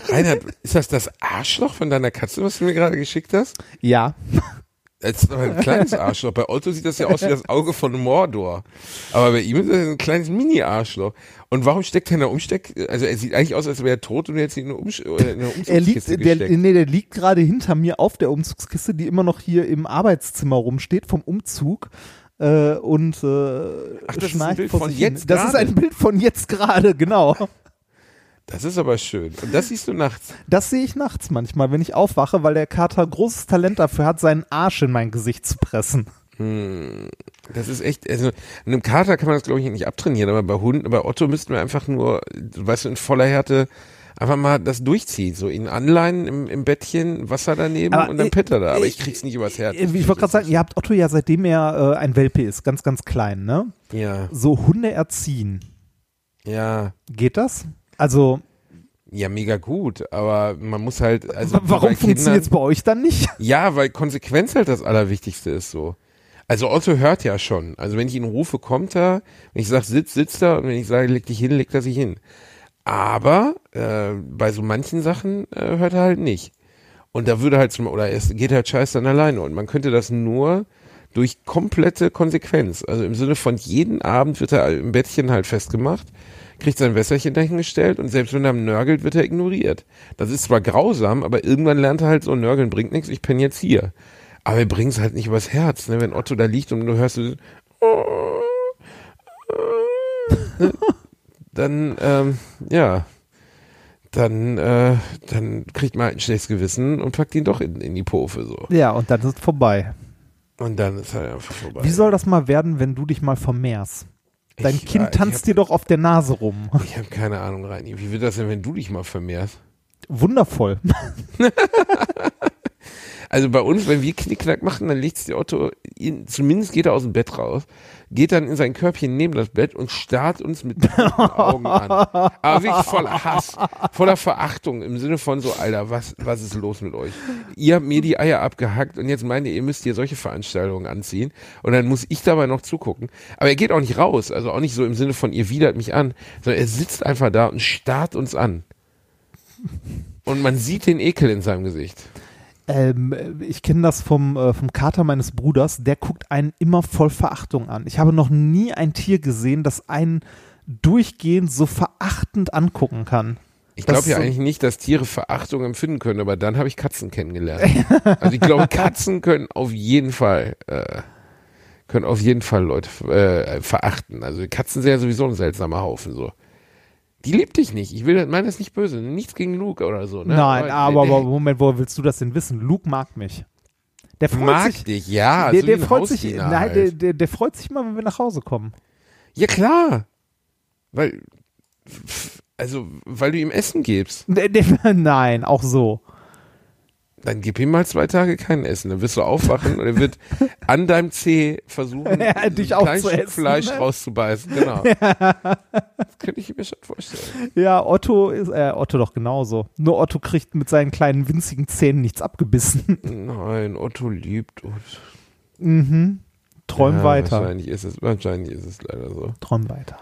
Reinhard, ist das das Arschloch von deiner Katze, was du mir gerade geschickt hast? Ja. Aber ein kleines Arschloch. Bei Otto sieht das ja aus wie das Auge von Mordor. Aber bei ihm ist das ein kleines Mini-Arschloch. Und warum steckt er in der Umsteck? Also er sieht eigentlich aus, als wäre er tot und jetzt in eine, Umsch oder in eine Umzugskiste Er liegt, der, nee, der liegt gerade hinter mir auf der Umzugskiste, die immer noch hier im Arbeitszimmer rumsteht vom Umzug. Äh, und äh, Ach, das ist ein Bild von sich hin. jetzt Das ist ein Bild von jetzt gerade, genau. Das ist aber schön. Und das siehst du nachts. Das sehe ich nachts manchmal, wenn ich aufwache, weil der Kater großes Talent dafür hat, seinen Arsch in mein Gesicht zu pressen. Das ist echt, also einem Kater kann man das glaube ich nicht abtrainieren, aber bei Hunden, bei Otto müssten wir einfach nur, weißt du, in voller Härte einfach mal das durchziehen, so ihn anleihen im, im Bettchen, Wasser daneben Aber, und dann äh, pennt er da. Aber äh, ich krieg's nicht übers Herz. Äh, Ich wollte gerade sagen, ihr habt Otto ja seitdem er äh, ein Welpe ist, ganz, ganz klein, ne? Ja, So Hunde erziehen. ja, Geht das? Also, ja, mega gut, aber man muss halt, also wa- [laughs] warum funktioniert es bei euch dann nicht? [laughs] Ja, weil Konsequenz halt das Allerwichtigste ist so. Also Otto hört ja schon. Also wenn ich ihn rufe, kommt er. Wenn ich sage, sitz, sitzt er. Und wenn ich sage, leg dich hin, legt er sich hin. Aber äh, bei so manchen Sachen äh, hört er halt nicht. Und da würde halt zum, oder es geht halt scheiß dann alleine. Und man könnte das nur durch komplette Konsequenz. Also im Sinne von jeden Abend wird er im Bettchen halt festgemacht, kriegt sein Wässerchen dahingestellt und selbst wenn er nörgelt, wird er ignoriert. Das ist zwar grausam, aber irgendwann lernt er halt so, nörgeln bringt nichts, ich penne jetzt hier. Aber wir bringen es halt nicht übers Herz, ne? wenn Otto da liegt und du hörst so, [laughs] dann, ähm, ja, dann, äh, dann kriegt man halt ein schlechtes Gewissen und packt ihn doch in, in die Pofe so. Ja, und dann ist es vorbei. Und dann ist halt einfach vorbei. Wie soll das mal werden, wenn du dich mal vermehrst? Dein Ich- Kind tanzt hab- dir doch auf der Nase rum. Ich habe keine Ahnung, Reini. Wie wird das denn, wenn du dich mal vermehrst? Wundervoll. [laughs] Also bei uns, wenn wir Knickknack machen, dann legt der Otto, ihn, zumindest geht er aus dem Bett raus, geht dann in sein Körbchen neben das Bett und starrt uns mit [laughs] Augen an. Aber wirklich voller Hass, voller Verachtung im Sinne von so, Alter, was, was ist los mit euch? Ihr habt mir die Eier abgehackt und jetzt meint ihr, ihr müsst hier solche Veranstaltungen anziehen und dann muss ich dabei noch zugucken. Aber er geht auch nicht raus, also auch nicht so im Sinne von, ihr widert mich an, sondern er sitzt einfach da und starrt uns an. Und man sieht den Ekel in seinem Gesicht. Ähm, ich kenne das vom, äh, vom Kater meines Bruders, der guckt einen immer voll Verachtung an. Ich habe noch nie ein Tier gesehen, das einen durchgehend so verachtend angucken kann. Ich glaube ja so- eigentlich nicht, dass Tiere Verachtung empfinden können, aber dann habe ich Katzen kennengelernt. also ich glaube, [laughs] Katzen können auf jeden Fall, äh, können auf jeden Fall Leute äh, verachten. Also Katzen sind ja sowieso ein seltsamer Haufen so. Die liebt dich nicht. Ich will, meine das nicht böse. Nichts gegen Luke oder so. Ne? Nein, aber, der, aber Moment, woher willst du das denn wissen? Luke mag mich. Der der freut mag sich. dich, ja. der, so der wie ein freut sich, nein, halt. der, der, der freut sich mal, wenn wir nach Hause kommen. Ja klar, weil, also weil du ihm Essen gibst. Der, der, [laughs] nein, auch so. Dann gib ihm mal zwei Tage kein Essen. Dann wirst du aufwachen und er wird [laughs] an deinem Zeh versuchen, Ja, dich kleines aufzuessen, Stück Fleisch ne? rauszubeißen. [laughs] Genau. Das könnte ich mir schon vorstellen. Ja, Otto ist, äh, Otto doch genauso. Nur Otto kriegt mit seinen kleinen winzigen Zähnen nichts abgebissen. [laughs] Nein, Otto liebt uns. mhm. Träum ja, weiter. Wahrscheinlich ist, es, wahrscheinlich ist es leider so. Träum weiter.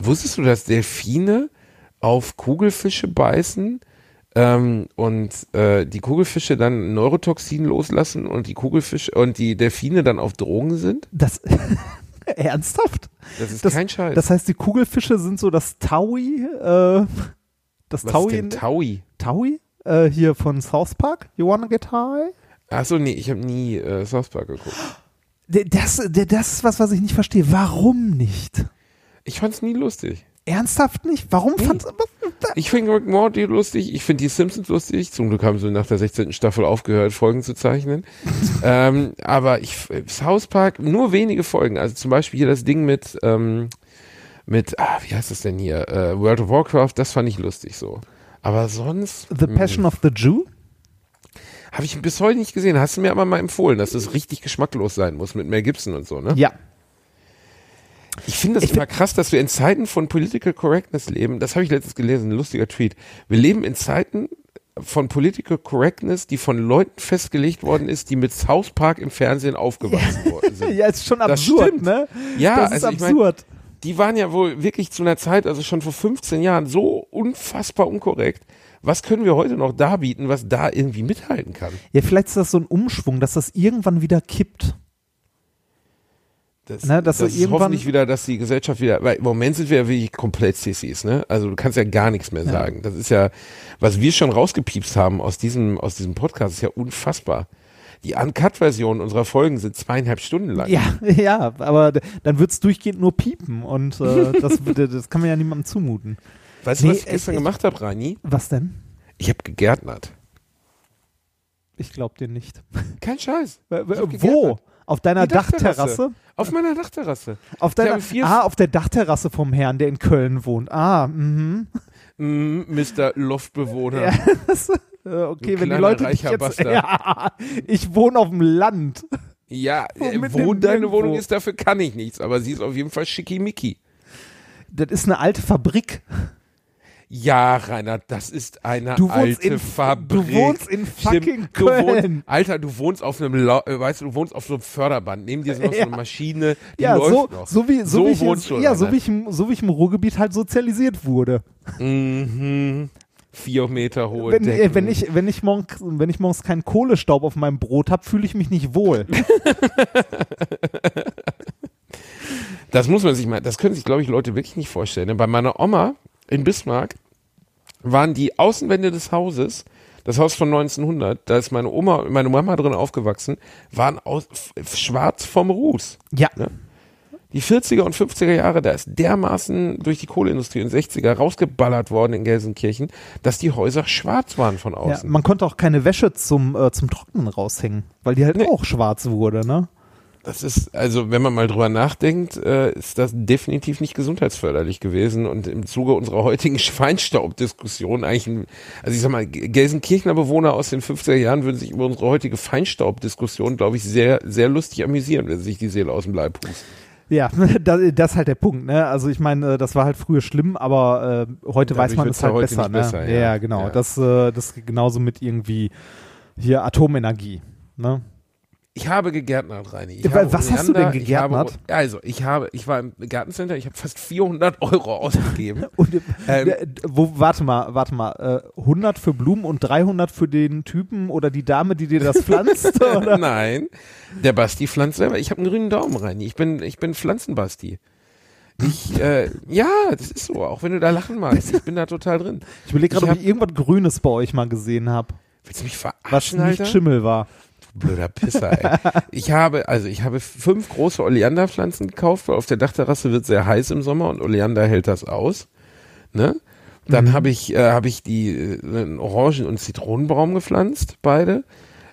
Wusstest du, dass Delfine auf Kugelfische beißen, ähm, und äh, die Kugelfische dann Neurotoxin loslassen und die Kugelfische und die Delfine dann auf Drogen sind? Das [laughs] ernsthaft? Das ist Das, kein Scheiß. das heißt, die Kugelfische sind so das Taui, äh, das Was Taui, ist denn Taui? Taui äh, hier von South Park. You wanna get high? Achso, nee, ich habe nie äh, South Park geguckt. Das, das ist was, was ich nicht verstehe. Warum nicht? Ich fand's nie lustig. Ernsthaft nicht? Warum Nee. fand's Ich finde Rick Morty lustig, ich finde die Simpsons lustig. Zum Glück haben sie nach der 16. Staffel aufgehört, Folgen zu zeichnen. [laughs] ähm, aber ich, South Park, nur wenige Folgen. Also zum Beispiel hier das Ding mit, ähm, mit, ah, wie heißt das denn hier? Äh, World of Warcraft, das fand ich lustig so. Aber sonst The Passion of the Jew? habe ich bis heute nicht gesehen. Hast du mir aber mal empfohlen, dass das richtig geschmacklos sein muss mit Mel Gibson und so, ne? Ja. Ich finde das immer krass, dass wir in Zeiten von Political Correctness leben. Das habe ich letztens gelesen, ein lustiger Tweet. Wir leben in Zeiten von Political Correctness, die von Leuten festgelegt worden ist, die mit South Park im Fernsehen aufgewachsen worden sind. [laughs] Ja, ist schon Das absurd, stimmt. ne? Ja, das ist also ich mein- absurd. Die waren ja wohl wirklich zu einer Zeit, also schon vor 15 Jahren, so unfassbar unkorrekt. Was können wir heute noch darbieten, was da irgendwie mithalten kann? ja, vielleicht ist das so ein Umschwung, dass das irgendwann wieder kippt. Das, Ne, dass das du ist hoffentlich wieder, dass die Gesellschaft wieder, weil im Moment sind wir ja wirklich komplett Sissis, ne? Also du kannst ja gar nichts mehr sagen. Das ist ja, was wir schon rausgepiepst haben aus diesem, aus diesem Podcast, ist ja unfassbar. Die Uncut-Version unserer Folgen sind zweieinhalb Stunden lang. Ja, [laughs] ja, aber dann wird's durchgehend nur piepen und äh, [laughs] das, das kann man ja niemandem zumuten. Weißt du, Nee, was ich gestern ich- gemacht habe, Rani? Was denn? Ich habe gegärtnert. Ich glaub dir nicht. Kein Scheiß. Wo? gegärtnet. Auf deiner Dachterrasse. Dachterrasse? Auf meiner Dachterrasse. Auf deiner, ah, auf der Dachterrasse vom Herrn, der in Köln wohnt. Ah, mhm. Mm, Mr. Loftbewohner. Ja, [laughs] das, äh, okay, Du wenn die Leute dich jetzt, Bastard. [laughs] ja, ich wohne auf dem Land. Ja, Wo äh, wo deine Nirgendwo. Wohnung ist, dafür kann ich nichts, aber sie ist auf jeden Fall schickimicki. Das ist eine alte Fabrik. Ja, Rainer, das ist eine Du wohnst alte in- Fabrik. du wohnst in fucking Stimmt, du Köln. Wohnst, Alter, du wohnst auf einem, Lau äh, weißt du, du wohnst auf so einem Förderband. Neben dir ist noch so [laughs] eine Maschine, die ja, läuft so, noch. so wie, so, So wie ich, wohnst du, ja, so wie ich, im- so wie ich im Ruhrgebiet halt sozialisiert wurde. Mhm. Vier Meter hohe Wenn, Decken. äh, wenn, ich, wenn, ich morgens, wenn ich morgens keinen Kohlestaub auf meinem Brot habe, fühle ich mich nicht wohl. [laughs] Das muss man sich mal, das können sich, glaube ich, Leute wirklich nicht vorstellen. Bei meiner Oma in Bismarck waren die Außenwände des Hauses, das Haus von 1900, da ist meine Oma und meine Mama drin aufgewachsen, waren aus, schwarz vom Ruß. Ja. Ne? Die 40er und 50er Jahre, da ist dermaßen durch die Kohleindustrie in den 60er rausgeballert worden in Gelsenkirchen, dass die Häuser schwarz waren von ja. außen. Man konnte auch keine Wäsche zum, äh, zum Trocknen raushängen, weil die halt Nee. auch schwarz wurde, ne? Das ist, also wenn man mal drüber nachdenkt, äh, ist das definitiv nicht gesundheitsförderlich gewesen und im Zuge unserer heutigen [laughs] Feinstaubdiskussion eigentlich, ein, also ich sag mal, Gelsenkirchener Bewohner aus den 50er Jahren würden sich über unsere heutige Feinstaubdiskussion, glaube ich, sehr, sehr lustig amüsieren, wenn sie sich die Seele aus dem Leib pusten. Ja, [laughs] das, das ist halt der Punkt, ne? Also ich meine, äh, das war halt früher schlimm, aber äh, heute weiß man es halt besser, ne? besser, ja. ja. genau. Ja. Das, äh, das ist genauso mit irgendwie hier Atomenergie, ne? Ich habe gegärtnert, Reini. Ich was hast du denn Oleander, ich habe- gegärtnert? also, ich habe, ich war im Gartencenter, ich habe fast 400 Euro ausgegeben. [laughs] Und äh, Ähm, äh, wo, warte mal, warte mal, äh, 100 für Blumen und 300 für den Typen oder die Dame, die dir das pflanzt? [laughs] oder? Nein, der Basti pflanzt selber. Ich habe einen grünen Daumen, Reini. Ich bin, ich bin Pflanzenbasti. Ich, äh, ja, das ist so, auch wenn du da lachen magst. Ich bin da total drin. Ich überlege gerade, ob ich irgendwas Grünes bei euch mal gesehen habe, Willst du mich was verarschen, nicht Alter? Schimmel war. Blöder Pisser, ey. Ich habe, also ich habe fünf große Oleanderpflanzen gekauft, weil auf der Dachterrasse wird sehr heiß im Sommer und Oleander hält das aus. Ne? Dann habe ich, äh, habe ich die äh, einen Orangen- und Zitronenbaum gepflanzt, beide,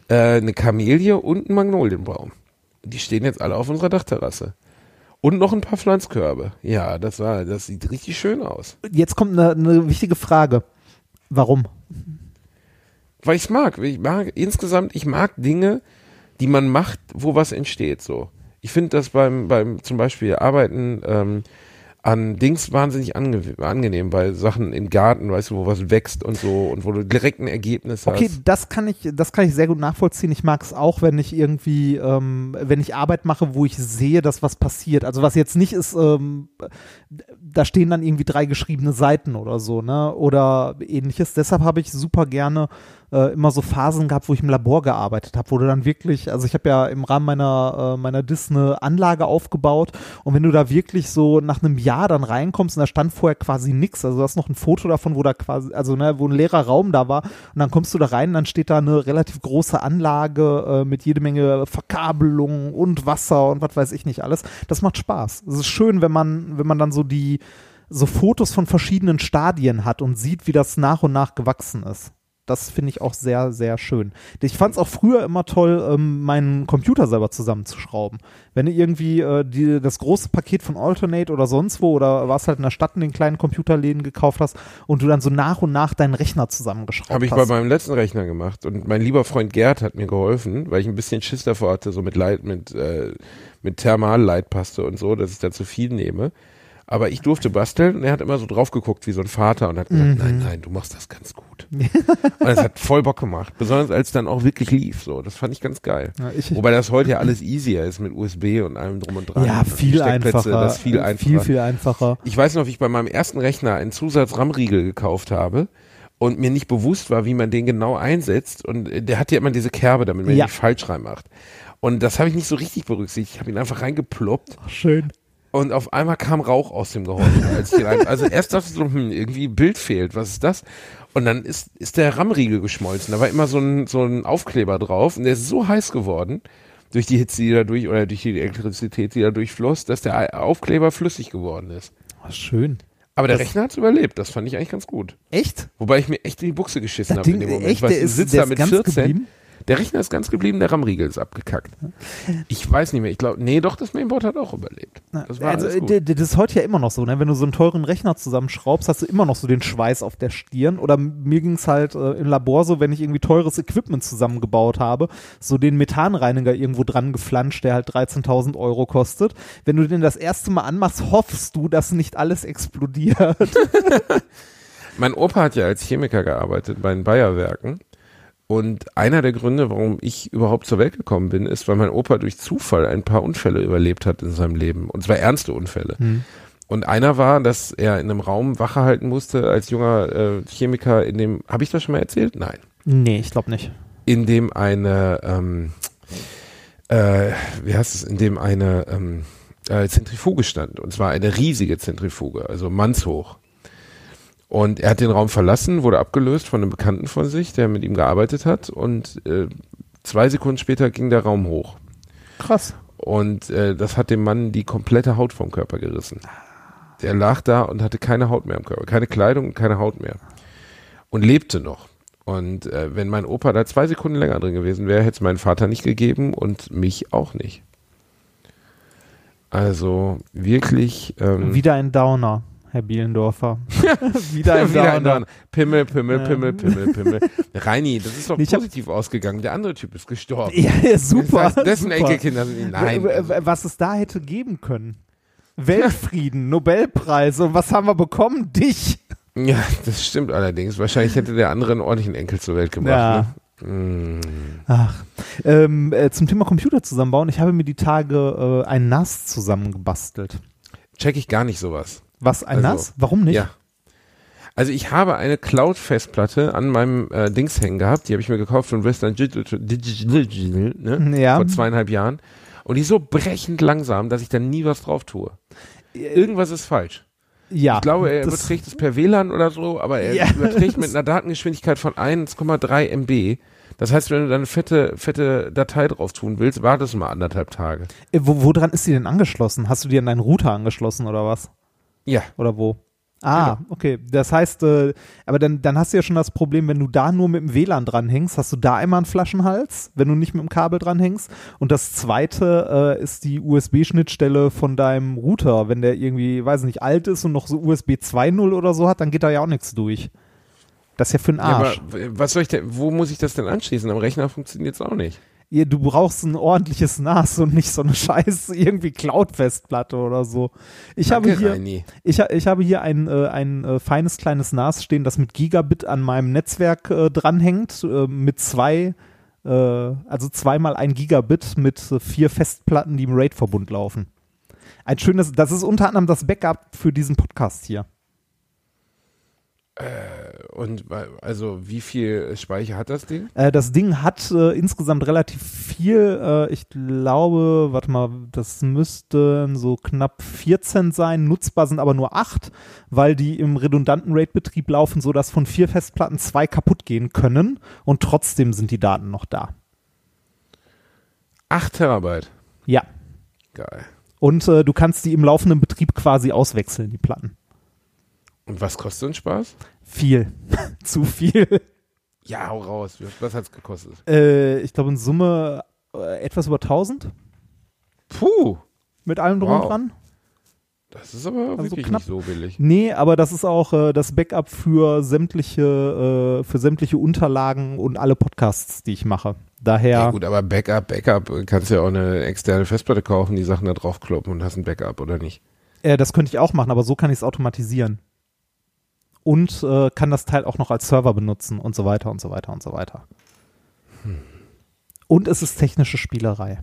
äh, eine Kamelie und einen Magnolienbaum. Die stehen jetzt alle auf unserer Dachterrasse. Und noch ein paar Pflanzkörbe. Ja, das war, das sieht richtig schön aus. Jetzt kommt eine, eine wichtige Frage. Warum? Weil ich's mag. Ich mag insgesamt, ich mag Dinge, die man macht, wo was entsteht. So. Ich finde das beim, beim zum Beispiel Arbeiten ähm, an Dings wahnsinnig ange angenehm, bei Sachen im Garten, weißt du, wo was wächst und so und wo du direkt ein Ergebnis Okay, hast. das kann ich, das kann ich sehr gut nachvollziehen. Ich mag es auch, wenn ich irgendwie, ähm, wenn ich Arbeit mache, wo ich sehe, dass was passiert. Also was jetzt nicht ist, ähm, da stehen dann irgendwie drei geschriebene Seiten oder so, ne? Oder ähnliches. Deshalb habe ich super gerne äh, immer so Phasen gehabt, wo ich im Labor gearbeitet habe, wo du dann wirklich, also ich habe ja im Rahmen meiner, äh, meiner Dis eine Anlage aufgebaut und wenn du da wirklich so nach einem Jahr dann reinkommst und da stand vorher quasi nichts, also du hast noch ein Foto davon, wo da quasi, also ne, wo ein leerer Raum da war und dann kommst du da rein und dann steht da eine relativ große Anlage äh, mit jede Menge Verkabelung und Wasser und was weiß ich nicht alles. Das macht Spaß. Es ist schön, wenn man, wenn man dann so die so Fotos von verschiedenen Stadien hat und sieht, wie das nach und nach gewachsen ist. Das finde ich auch sehr, sehr schön. Ich fand es auch früher immer toll, ähm, meinen Computer selber zusammenzuschrauben. Wenn du irgendwie äh, die, das große Paket von Alternate oder sonst wo oder warst halt in der Stadt in den kleinen Computerläden gekauft hast und du dann so nach und nach deinen Rechner zusammengeschraubt Habe ich hast. bei meinem letzten Rechner gemacht und mein lieber Freund Gerd hat mir geholfen, weil ich ein bisschen Schiss davor hatte, so mit Leit, mit, äh, mit Thermalleitpaste und so, dass ich da zu viel nehme. Aber ich durfte basteln und er hat immer so drauf geguckt wie so ein Vater und hat gesagt, nein, nein, du machst das ganz gut. [laughs] und es hat voll Bock gemacht, besonders als es dann auch wirklich lief. So, das fand ich ganz geil. Ja, ich- Wobei das heute ja alles easier ist mit USB und allem drum und dran. ja, Und viel einfacher. Das viel einfacher. Viel, viel einfacher. Ich weiß noch, wie ich bei meinem ersten Rechner einen Zusatz-RAM-Riegel gekauft habe und mir nicht bewusst war, wie man den genau einsetzt. Und äh, der hat ja immer diese Kerbe, damit man Ja. nicht falsch reinmacht. Und das habe ich nicht so richtig berücksichtigt. Ich habe ihn einfach reingeploppt Schön. Und auf einmal kam Rauch aus dem Gehäuse. Als also erst dachte ich so, hm, irgendwie Bild fehlt, was ist das? Und dann ist, ist der RAM-Riegel geschmolzen. Da war immer so ein, so ein Aufkleber drauf und der ist so heiß geworden, durch die Hitze, die da durch, oder durch die Elektrizität, die da durchfloss, dass der Aufkleber flüssig geworden ist. Oh, schön. Aber der Das- Rechner hat's überlebt, das fand ich eigentlich ganz gut. Echt? Wobei ich mir echt in die Buchse geschissen habe in dem Moment. echt, der ist, sitzt der da mit ganz 14. geblieben? Der Rechner ist ganz geblieben, der RAM-Riegel ist abgekackt. Ich weiß nicht mehr, ich glaube, nee, doch, das Mainboard hat auch überlebt. Das war also, das ist heute ja immer noch so, ne? Wenn du so einen teuren Rechner zusammenschraubst, hast du immer noch so den Schweiß auf der Stirn. Oder mir ging's halt äh, im Labor so, wenn ich irgendwie teures Equipment zusammengebaut habe, so den Methanreiniger irgendwo dran geflanscht, der halt 13.000 Euro kostet. Wenn du den das erste Mal anmachst, hoffst du, dass nicht alles explodiert. [laughs] Mein Opa hat ja als Chemiker gearbeitet bei den Bayerwerken. Und einer der Gründe, warum ich überhaupt zur Welt gekommen bin, ist, weil mein Opa durch Zufall ein paar Unfälle überlebt hat in seinem Leben. Und zwar ernste Unfälle. Und einer war, dass er in einem Raum Wache halten musste als junger äh, Chemiker, in dem, habe ich das schon mal erzählt? Nein. nee, ich glaube nicht. in dem eine, ähm, äh, wie heißt es, in dem eine ähm, äh, Zentrifuge stand. Und zwar eine riesige Zentrifuge, also mannshoch. Und er hat den Raum verlassen, wurde abgelöst von einem Bekannten von sich, der mit ihm gearbeitet hat. Und äh, zwei Sekunden später ging der Raum hoch. Krass. Und äh, das hat dem Mann die komplette Haut vom Körper gerissen. Der lag da und hatte keine Haut mehr am Körper, keine Kleidung und keine Haut mehr. Und lebte noch. Und äh, wenn mein Opa da zwei Sekunden länger drin gewesen wäre, hätte es meinen Vater nicht gegeben und mich auch nicht. Also wirklich ähm, Wieder ein Downer, Herr Bielendorfer. [laughs] Wieder ein wieder Downer. ein. Pimmel, Pimmel. Pimmel, Pimmel, Pimmel. Reini, das ist doch Ich positiv ausgegangen. Der andere Typ ist gestorben. Ja, ja, super. Das heißt, dessen super. Enkelkinder sind nein. W- Also, Was es da hätte geben können. Weltfrieden, [laughs] Nobelpreise. Und was haben wir bekommen? Dich. ja, das stimmt allerdings. Wahrscheinlich hätte der andere einen ordentlichen Enkel zur Welt gebracht. Ja. Ne? Mm. Ach. Ähm, äh, zum Thema Computer zusammenbauen. Ich habe mir die Tage äh, ein NAS zusammengebastelt. Check ich gar nicht sowas. Was, ein Also, NAS? Warum nicht? Ja. Also ich habe eine Cloud-Festplatte an meinem äh, Dings hängen gehabt. Die habe ich mir gekauft von Western Digital, Digital ne? Ja. vor zweieinhalb Jahren. Und die ist so brechend langsam, dass ich da nie was drauf tue. Irgendwas ist falsch. Ja. Ich glaube, er überträgt es per WLAN oder so, aber er [laughs] Ja. überträgt mit einer Datengeschwindigkeit von 1,3 MB. Das heißt, wenn du da eine fette, fette Datei drauf tun willst, wartest du mal anderthalb Tage. Äh, Wo, woran ist die denn angeschlossen? Hast du die an deinen Router angeschlossen oder was? Ja. Oder wo? Ah, okay. Das heißt, äh, aber dann, dann hast du ja schon das Problem, wenn du da nur mit dem WLAN dranhängst, hast du da einmal einen Flaschenhals, wenn du nicht mit dem Kabel dranhängst. Und das zweite äh, ist die USB-Schnittstelle von deinem Router. Wenn der irgendwie, weiß nicht, alt ist und noch so USB 2.0 oder so hat, dann geht da ja auch nichts durch. Das ist ja für den ja aber Arsch. was soll ich denn, wo muss ich das denn anschließen? Am Rechner funktioniert es auch nicht. Du brauchst ein ordentliches NAS und nicht so eine [laughs] scheiß irgendwie Cloud-Festplatte oder so. Ich Danke, habe hier, Reini. ich, ich habe hier ein, äh, ein äh, feines kleines NAS stehen, das mit Gigabit an meinem Netzwerk äh, dranhängt, äh, mit zwei, äh, also zweimal ein Gigabit mit äh, vier Festplatten, die im RAID-Verbund laufen. Ein schönes, das ist unter anderem das Backup für diesen Podcast hier. Und also wie viel Speicher hat das Ding? Äh, das Ding hat äh, insgesamt relativ viel. Äh, ich glaube, warte mal, das müssten so knapp 14 sein. Nutzbar sind aber nur 8, weil die im redundanten RAID-Betrieb laufen, sodass von vier Festplatten zwei kaputt gehen können und trotzdem sind die Daten noch da. 8 Terabyte. Ja. Geil. Und äh, du kannst die im laufenden Betrieb quasi auswechseln, die Platten. Und was kostet ein Spaß? Viel. [laughs] Zu viel. Ja, hau raus. Was hat's gekostet? Äh, ich glaube in Summe äh, etwas über 1000 Puh, mit allem drum Wow. und dran. das ist aber wirklich knapp. nicht so billig. Nee, aber das ist auch äh, das Backup für sämtliche, äh, für sämtliche Unterlagen und alle Podcasts, die ich mache. Daher, Ja gut, aber Backup, Backup, kannst ja auch eine externe Festplatte kaufen, die Sachen da draufkloppen und hast ein Backup, oder nicht? äh, das könnte ich auch machen, aber so kann ich es automatisieren. Und äh, kann das Teil auch noch als Server benutzen und so weiter und so weiter und so weiter. Und es ist technische Spielerei.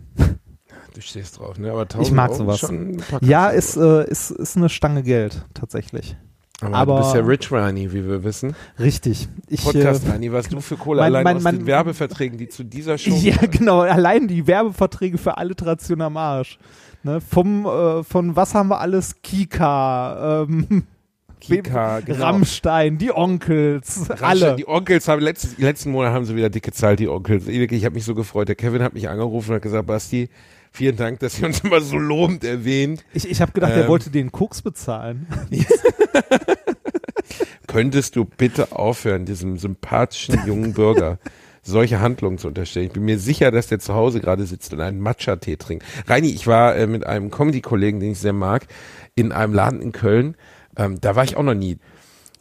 Du stehst drauf, ne? Aber 1000 Ich mag Euro sowas. Schon Ja, ist, äh, ist, ist eine Stange Geld, tatsächlich. aber, aber- du bist ja Rich Rani, wie wir wissen. Richtig. Ich, Podcast äh, Rani, was du für Kohle mein- allein mein- aus mein- den Werbeverträgen, die zu dieser Show [laughs] Ja, genau. Allein die Werbeverträge für Alliteration am Arsch. Ne, vom, äh, von was haben wir alles? Kika, ähm, Kika, genau. Rammstein, die Onkels, Rammstein, alle. Die Onkels haben letztes, letzten Monat haben sie wieder dicke Zeit, die Onkels. Wirklich, Ich habe mich so gefreut. Der Kevin hat mich angerufen und hat gesagt, Basti, vielen Dank, dass ihr uns immer so lobend erwähnt. Ich, ich habe gedacht, er Ähm. wollte den Koks bezahlen. [laughs] Könntest du bitte aufhören, diesem sympathischen jungen Bürger solche Handlungen zu unterstellen? Ich bin mir sicher, dass der zu Hause gerade sitzt und einen Matcha-Tee trinkt. Reini, ich war äh, mit einem Comedy-Kollegen, den ich sehr mag, in einem Laden in Köln. Ähm, da war ich auch noch nie.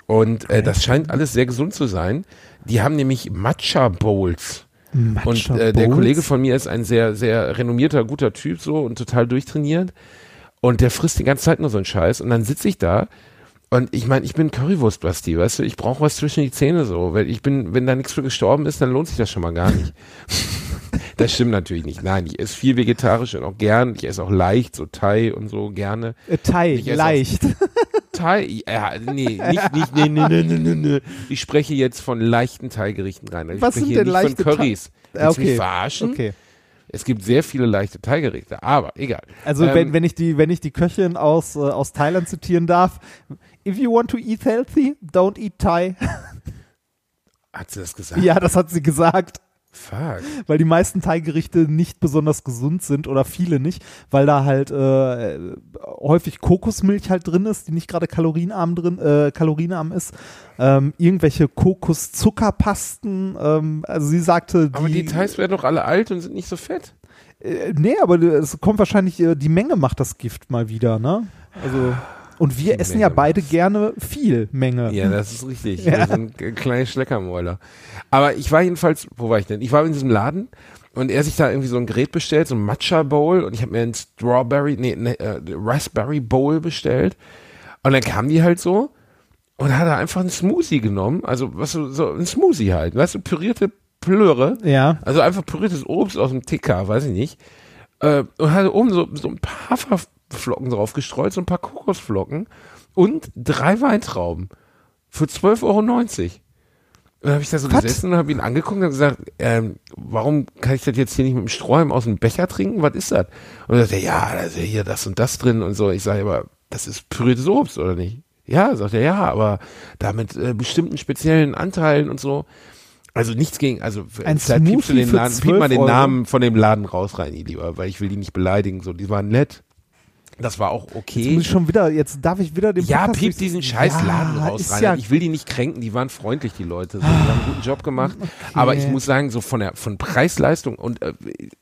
Und äh, das scheint alles sehr gesund zu sein. Die haben nämlich Matcha-Bowls. Und äh, der Bowls? Kollege von mir ist ein sehr, sehr renommierter, guter Typ so und total durchtrainiert. Und der frisst die ganze Zeit nur so einen Scheiß. Und dann sitze ich da und ich meine, ich bin Currywurst-Basti, weißt du, ich brauche was zwischen die Zähne so. Weil ich bin, wenn da nichts für gestorben ist, dann lohnt sich das schon mal gar nicht. [laughs] das stimmt natürlich nicht. Nein, ich esse viel vegetarisch und auch gern. Ich esse auch leicht, so Thai und so gerne. Äh, Thai, leicht. [laughs] Thai, ja, nee, nicht, nicht, nee, nee, nee, nee, nee, nee. Ich spreche jetzt von leichten Thai-Gerichten rein. Ich Was spreche sind denn leichte von Currys. Thai- Willst du mich Okay. verarschen? Okay. Es gibt sehr viele leichte Thai-Gerichte, aber egal. Also Ähm, wenn, wenn ich die, wenn ich die Köchin aus, äh, aus Thailand zitieren darf, if you want to eat healthy, don't eat Thai. Hat sie das [laughs] gesagt? ja, das hat sie gesagt. Fuck. weil die meisten Thai-Gerichte nicht besonders gesund sind oder viele nicht, weil da halt äh, häufig Kokosmilch halt drin ist, die nicht gerade kalorienarm drin, äh, kalorienarm ist. Ähm, irgendwelche Kokoszuckerpasten. Ähm, also sie sagte, die, Aber die Thais werden doch alle alt und sind nicht so fett. äh, nee, aber es kommt wahrscheinlich äh, die Menge macht das Gift mal wieder, ne? Also und wir essen ja Menge beide gerne viel Menge. Ja, das ist richtig. Ja. Wir sind kleine Schleckermäuler. Aber ich war jedenfalls, wo war ich denn? Ich war in diesem Laden und er sich da irgendwie so ein Gerät bestellt, so ein Matcha Bowl und ich habe mir ein Strawberry, nee, nee äh, Raspberry Bowl bestellt und dann kam die halt so und hat er einfach einen Smoothie genommen, also was so, so ein Smoothie halt, weißt du, pürierte Plöre, Ja. also einfach püriertes Obst aus dem TK, weiß ich nicht. Äh, und hatte oben so, so ein paar Haferflocken drauf gestreut, so ein paar Kokosflocken und drei Weintrauben für 12,90 Euro. Und dann habe ich da so Was? gesessen und habe ihn angeguckt und hab gesagt, ähm, warum kann ich das jetzt hier nicht mit dem Strohhalm aus dem Becher trinken? Was ist das? Und er sagte, ja, da ist ja hier das und das drin und so. Ich sage, aber das ist püriertes Obst, oder nicht? Ja, sagt er, ja, aber da mit äh, bestimmten speziellen Anteilen und so. Also nichts gegen, also Ein vielleicht piepst du den Laden, piep mal 12 den Euro. Namen von dem Laden raus rein, lieber, weil ich will die nicht beleidigen, so, die waren nett. Das war auch Jetzt okay. muss ich schon wieder, jetzt darf ich wieder den Ja, Podcast piep diesen scheiß Laden Ja, raus ist rein. ja ich will die nicht kränken, die waren freundlich, die Leute. So, die haben einen guten Job gemacht. Aber ich muss sagen, so von der von Preis-Leistung und äh,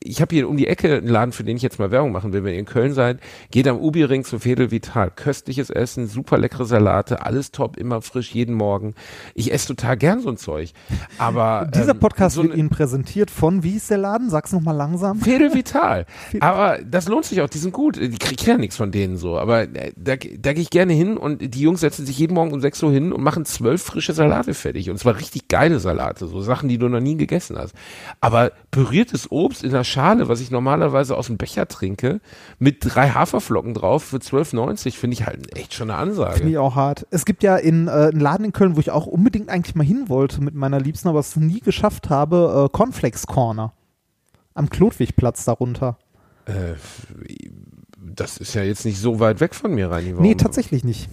ich habe hier um die Ecke einen Laden, für den ich jetzt mal Werbung machen will, wenn ihr in Köln seid, geht am Ubi-Ring zu Fedel Vital. Köstliches Essen, super leckere Salate, alles top, immer frisch, jeden Morgen. Ich esse total gern so ein Zeug. Aber Dieser ähm, Podcast so wird Ihnen präsentiert von, wie hieß der Laden? Sag's nochmal langsam. Fedel Vital. Aber das lohnt sich auch, die sind gut. Die krieg ja nichts von denen so. Aber äh, da, da gehe ich gerne hin und die Jungs setzen sich jeden Morgen um 6 Uhr hin und machen zwölf frische Salate fertig. Und zwar richtig geile Salate, so Sachen, die du noch nie gegessen hast. Aber püriertes Obst in der Schale, was ich normalerweise aus dem Becher trinke, mit drei Haferflocken drauf für 12,90 finde ich halt echt schon eine Ansage. Finde ich auch hart. Es gibt ja in, äh, einen Laden in Köln, wo ich auch unbedingt eigentlich mal hin wollte mit meiner Liebsten, aber es nie geschafft habe, äh, Cornflakes Corner. Am Klotwigplatz darunter. Äh, das ist ja jetzt nicht so weit weg von mir, Reini. Nee, tatsächlich nicht.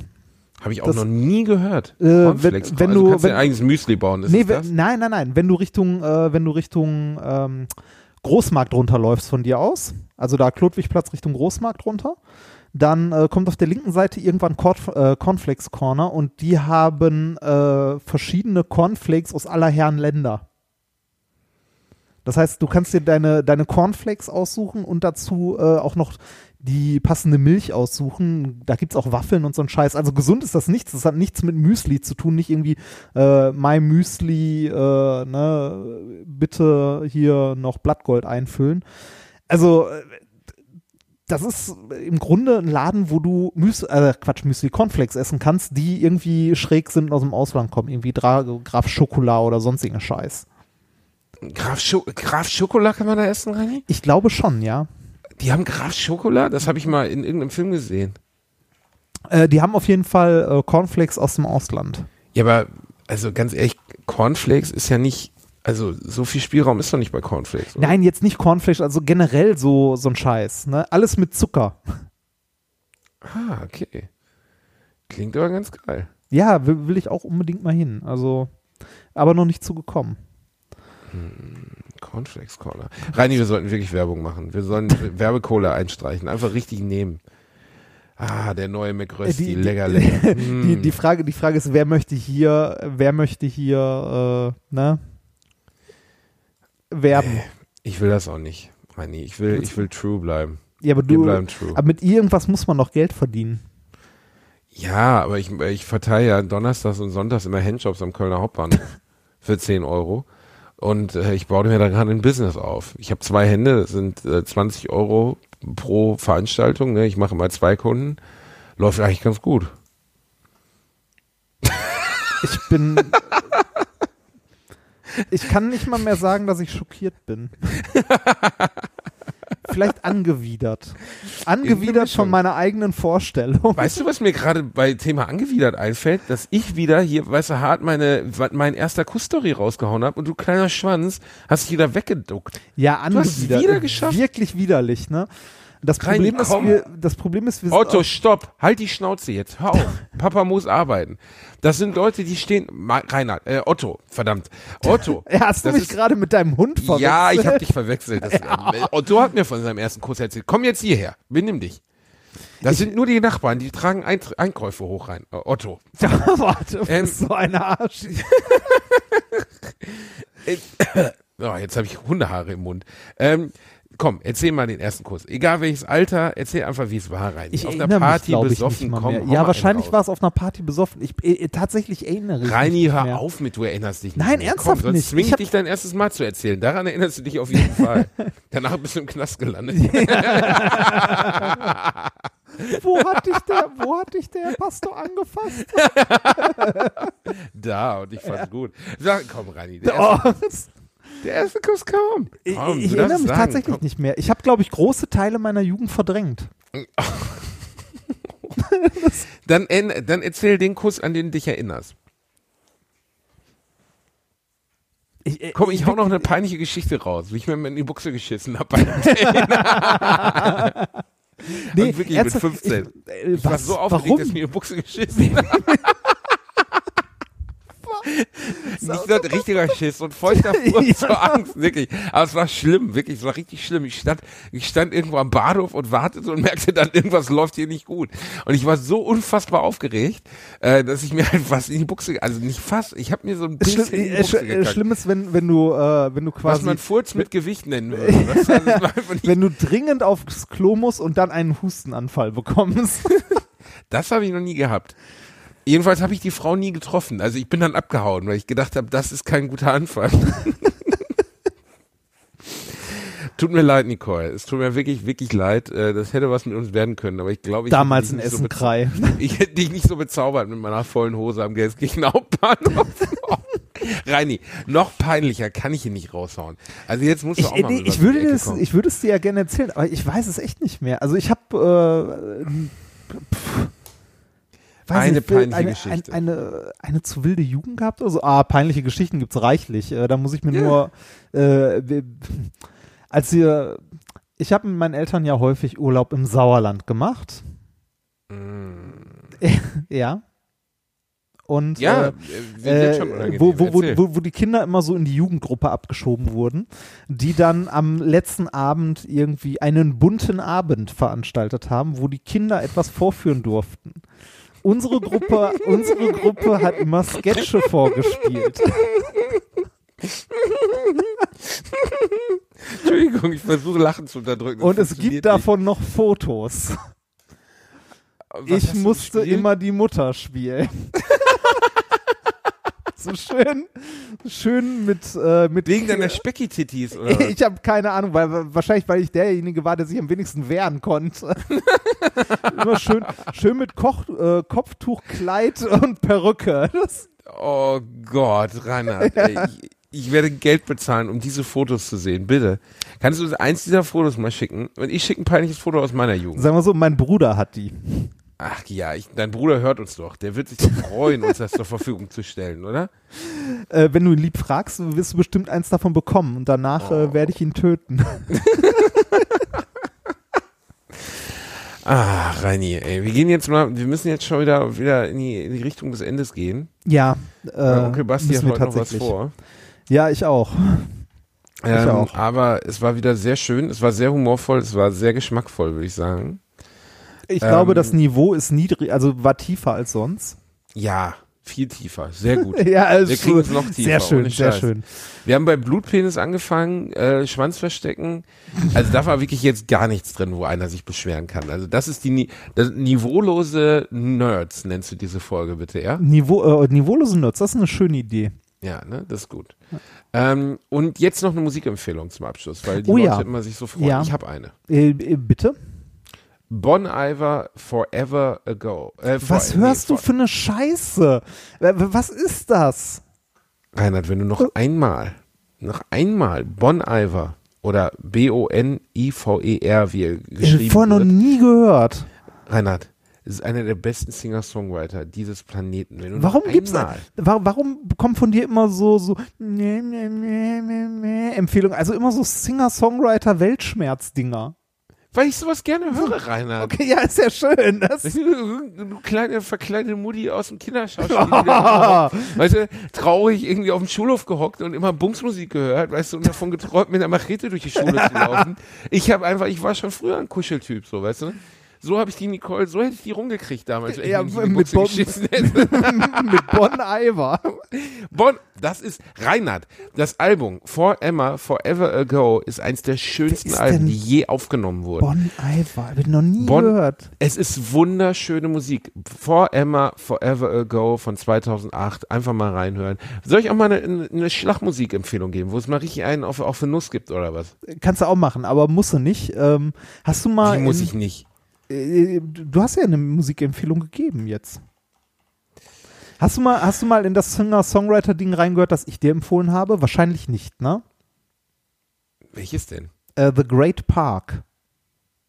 Habe ich auch das- noch nie gehört. Äh, wenn- Cornflakes. wenn also du- kannst wenn- dein eigenes Müsli bauen, ist nee, das? wenn, nein, nein, nein. Wenn du Richtung, äh, wenn du Richtung ähm, Großmarkt runterläufst von dir aus, also da Klotwigplatz Richtung Großmarkt runter, dann äh, kommt auf der linken Seite irgendwann Corn, äh, Cornflakes Corner und die haben äh, verschiedene Cornflakes aus aller Herren Länder. Das heißt, du kannst dir deine, deine Cornflakes aussuchen und dazu äh, auch noch die passende Milch aussuchen. Da gibt's auch Waffeln und so ein Scheiß. Also gesund ist das nichts. Das hat nichts mit Müsli zu tun. Nicht irgendwie äh, My Müsli, äh, ne, bitte hier noch Blattgold einfüllen. Also äh, das ist im Grunde ein Laden, wo du Müs äh, Quatsch, Müsli Cornflakes essen kannst, die irgendwie schräg sind und aus dem Ausland kommen. Irgendwie Dra Graf Schokolade oder sonstigen Scheiß. Graf, Scho Graf Schokolade kann man da essen, Reini? Ich glaube schon, ja. Die haben Graf Schokolade? Das habe ich mal in irgendeinem Film gesehen. Äh, die haben auf jeden Fall äh, Cornflakes aus dem Ausland. Ja, aber also ganz ehrlich, Cornflakes ist ja nicht, also so viel Spielraum ist doch nicht bei Cornflakes. Oder? Nein, jetzt nicht Cornflakes, also generell so, so ein Scheiß. Ne? Alles mit Zucker. Ah, okay. Klingt aber ganz geil. Ja, will, will ich auch unbedingt mal hin. Also, aber noch nicht zugekommen. Cornflakes Corner. Reini, wir sollten wirklich Werbung machen. Wir sollen [laughs] Werbekohle einstreichen. Einfach richtig nehmen. Ah, der neue McRösti, Äh, die- lecker, [laughs] lecker. Die, Mm. die, Frage, die Frage ist, wer möchte hier, wer möchte hier, äh, ne? Werben. Ich will das auch nicht, Reini. Ich will, ich will true bleiben. Ja, aber du, aber mit irgendwas muss man noch Geld verdienen. Ja, aber ich, ich verteile ja donnerstags und sonntags immer Handjobs am Kölner Hauptbahnhof [laughs] für 10 Euro. Und äh, ich baue mir da gerade ein Business auf. Ich habe zwei Hände, das sind äh, 20 Euro pro Veranstaltung. Ne? Ich mache mal zwei Kunden. Läuft eigentlich ganz gut. Ich bin. ich kann nicht mal mehr sagen, dass ich schockiert bin. [laughs] Vielleicht angewidert. [laughs] Angewidert von meiner eigenen Vorstellung. Weißt du, was mir gerade bei Thema angewidert einfällt? Dass ich wieder hier, weißt du, hart meine, mein erster Kussstory rausgehauen habe und du kleiner Schwanz hast dich wieder weggeduckt. Ja, Du hast es angewidert. wieder geschafft. Wirklich widerlich, ne? Das Rein, Problem, ist, komm. wir, das Problem ist, wir Otto, stopp, halt die Schnauze jetzt, hör auf. [laughs] Papa muss arbeiten. Das sind Leute, die stehen, Reinhard, äh, Otto, verdammt, Otto. [laughs] Ja, hast du mich gerade mit deinem Hund verwechselt? Ja, ich habe dich verwechselt. Das, [laughs] äh, Otto hat mir von seinem ersten Kurs erzählt. Komm jetzt hierher, benimm dich. Das sind nur die Nachbarn, die tragen Eint Einkäufe hoch rein. Äh, Otto. Warte, Ähm, bist so ein Arsch. [coughs] Oh, jetzt habe ich Hundehaare im Mund. Ähm, komm, erzähl mal den ersten Kurs. Egal welches Alter, erzähl einfach, wie es war rein. Ich auf einer mich, Party glaub ich, besoffen, komm, Ja, wahrscheinlich war es auf einer Party besoffen. Ich äh, tatsächlich erinnere ich Reini, mich hör nicht mehr. auf mit, du erinnerst dich nicht. Nein, mehr. ernsthaft Komm, sonst nicht. zwing Ich ich dich dein erstes Mal zu erzählen. Daran erinnerst du dich auf jeden Fall. [laughs] Danach bist du im Knast gelandet. [laughs] Wo hat dich der, wo hat dich der Pastor angefasst? [laughs] da, und ich fand's gut. Sag, komm, Reini, der Oh, der erste Kuss kam. ich Komm, ich erinnere mich sagen, tatsächlich komm. nicht mehr. Ich habe, glaube ich, große Teile meiner Jugend verdrängt. [laughs] Dann, dann erzähl den Kuss, an den du dich erinnerst. Ich, äh, Komm, ich hau noch eine peinliche Geschichte raus, wie ich mir in die Buchse geschissen habe. [laughs] nee, wirklich mit ernsthaft, 15. Ich, äh, Ich war so aufgeregt, warum? dass ich mir in die Buchse geschissen [laughs] habe. [laughs] Nicht nur richtiger Schiss und feuchter Furcht zur Angst, wirklich. Aber es war schlimm, wirklich, es war richtig schlimm. Ich stand, ich stand irgendwo am Bahnhof und wartete und [laughs] merkte dann, irgendwas läuft hier nicht gut. Und ich war so unfassbar aufgeregt, äh, dass ich mir halt fast in die Buchse, also nicht fast, ich habe mir so ein bisschen Schlimm, in die Buchse äh, schlimm ist, wenn, wenn du, äh, wenn du was quasi, man Furz mit Gewicht nennen [laughs] würde. nicht- wenn du dringend aufs Klo musst und dann einen Hustenanfall bekommst. Das habe ich noch nie gehabt. Jedenfalls habe ich die Frau nie getroffen. Also ich bin dann abgehauen, weil ich gedacht habe, das ist kein guter Anfang. [laughs] tut mir leid, Nicole. Es tut mir wirklich, wirklich leid. Äh, Das hätte was mit uns werden können, aber ich glaube, ich Damals hätte in dich nicht so Essen-Krei. Ich hätte dich nicht so bezaubert mit meiner vollen Hose am Gelsenkirchen Hauptbahnhof. [laughs] Reini, noch peinlicher kann ich ihn nicht raushauen. Also jetzt musst du Ich, auch mal nee, ich, würde das, ich würde es dir ja gerne erzählen, aber ich weiß es echt nicht mehr. Also ich habe äh, pff, Eine nicht, peinliche eine, Geschichte. Ein, eine, eine zu wilde Jugend gehabt oder so. Ah, peinliche Geschichten gibt's reichlich. Äh, da muss ich mir nur äh, als wir ich habe mit meinen Eltern ja häufig Urlaub im Sauerland gemacht. [laughs] ja. Und Mm. ja, äh, äh, wo, wo, wo, wo die Kinder immer so in die Jugendgruppe abgeschoben wurden, die dann am letzten Abend irgendwie einen bunten Abend veranstaltet haben, wo die Kinder etwas vorführen durften. Unsere Gruppe, unsere Gruppe hat immer Sketche vorgespielt. Entschuldigung, ich versuche Lachen zu unterdrücken. Das Und es gibt davon noch Fotos. nicht. Was Ich musste gespielt? immer die Mutter spielen. [laughs] so schön, schön mit, äh, mit Wegen deiner Specki-Tittis, oder? was? Ich habe keine Ahnung, weil wahrscheinlich, weil ich derjenige war, der sich am wenigsten wehren konnte. [laughs] Immer schön, schön mit Koch, äh, Kopftuch, Kleid und Perücke. Das, Oh Gott, Reinhard, ey, ich, ich werde Geld bezahlen, um diese Fotos zu sehen. Bitte. Kannst du uns eins dieser Fotos mal schicken? Und ich schicke ein peinliches Foto aus meiner Jugend. sagen wir so, mein Bruder hat die. Ach ja, ich, dein Bruder hört uns doch. Der wird sich doch freuen, uns das zur Verfügung zu stellen, oder? Äh, wenn du ihn lieb fragst, wirst du bestimmt eins davon bekommen und danach äh, werde ich ihn töten. [laughs] Ah, Reini, ey, wir gehen jetzt mal, wir müssen jetzt schon wieder, wieder in, die, in die Richtung des Endes gehen. Ja, äh, Weil Onkel Basti hat heute noch was vor. Ja, ich auch. Ähm, auch. Aber es war wieder sehr schön, es war sehr humorvoll, es war sehr geschmackvoll, würde ich sagen. Ich glaube, Ähm, das Niveau ist niedrig, also war tiefer als sonst. Ja, viel tiefer, sehr gut. [laughs] Ja, also Wir kriegen es noch tiefer. Sehr schön, sehr schön. Wir haben bei Blutpenis angefangen, äh, Schwanz verstecken. Also da war wirklich jetzt gar nichts drin, wo einer sich beschweren kann. Also das ist die das niveaulose Nerds, nennst du diese Folge bitte, ja? Niveau, äh, niveaulose Nerds, das ist eine schöne Idee. Ja, ne, das ist gut. Ähm, und jetzt noch eine Musikempfehlung zum Abschluss, weil die Oh Leute ja. immer sich so freuen. Ja. Ich habe eine. Äh, äh, bitte? Bon Iver Forever Ago. Äh, for, Was hörst nee, du für eine Scheiße? Was ist das? Reinhard, wenn du noch einmal, noch einmal Bon Iver oder B-O-N-I-V-E-R, wie er Ich geschrieben habe vorher noch wird. nie gehört. Reinhard, es ist einer der besten Singer-Songwriter dieses Planeten. Warum gibt's wa warum kommen von dir immer so so Empfehlungen, also immer so Singer-Songwriter Weltschmerz-Dinger. Weil ich sowas gerne höre, Reinhard. Okay, ja, ist ja schön. Das, Weißt du, du kleine verkleidete Mutti aus dem Kinderschauspiel. [laughs] da- weißt du, traurig irgendwie auf dem Schulhof gehockt und immer Bumsmusik gehört, weißt du, und davon geträumt, mit einer Machete durch die Schule zu laufen. [laughs] Ich habe einfach, ich war schon früher ein Kuscheltyp, so, weißt du. So habe ich die Nicole, so hätte ich die rumgekriegt damals, Ja, ich mit [laughs] hätte. mit Bon Iver. Bon, das ist Reinhard. Das Album For Emma Forever Ago ist eins der schönsten Alben, die je aufgenommen wurden. Bon Iver, hab ich noch nie Bon- gehört. Es ist wunderschöne Musik. For Emma Forever Ago von 2008. Einfach mal reinhören. Soll ich auch mal eine, eine Schlagmusikempfehlung geben, wo es mal richtig einen auf, auf für Nuss gibt oder was? Kannst du auch machen, aber musst du nicht. Ähm, hast du mal Die muss ich nicht. Äh, Du hast ja eine Musikempfehlung gegeben jetzt. Hast du mal, hast du mal in das Singer-Songwriter-Ding reingehört, das ich dir empfohlen habe? Wahrscheinlich nicht, ne? Welches denn? Äh, The Great Park.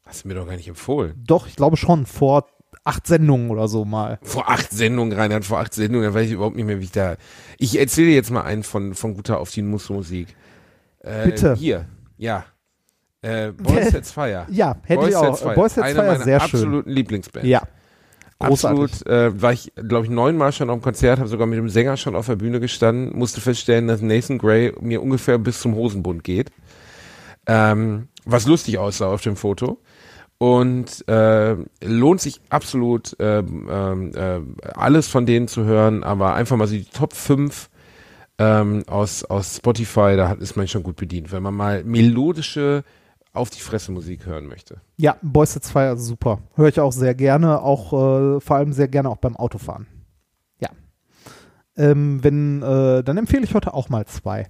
Hast du mir doch gar nicht empfohlen. Doch, ich glaube schon, vor acht Sendungen oder so mal. Vor acht Sendungen, Reinhard, vor acht Sendungen, da weiß ich überhaupt nicht mehr, wie ich da. Ich erzähle jetzt mal einen von, von guter auf die Nussmusik. Äh, Bitte. Hier, ja. Äh, [laughs] Boys Sets Fire. Ja, hätte Boys ich auch. Fire. Boys Sets Fire, meiner sehr schön. absoluten Lieblingsbands. Ja. Großartig. Absolut, äh, war ich, glaube ich, neunmal schon auf dem Konzert, habe sogar mit dem Sänger schon auf der Bühne gestanden, musste feststellen, dass Nathan Gray mir ungefähr bis zum Hosenbund geht. Ähm, was lustig aussah auf dem Foto. Und äh, lohnt sich absolut, ähm, ähm, äh, alles von denen zu hören, aber einfach mal so die Top 5 ähm, aus, aus Spotify, da hat, ist man schon gut bedient, wenn man mal melodische auf die Fresse Musik hören möchte. Ja, Boys 2 also super. Höre ich auch sehr gerne, auch äh, vor allem sehr gerne auch beim Autofahren. Ja. Ähm, wenn, äh, dann empfehle ich heute auch mal zwei.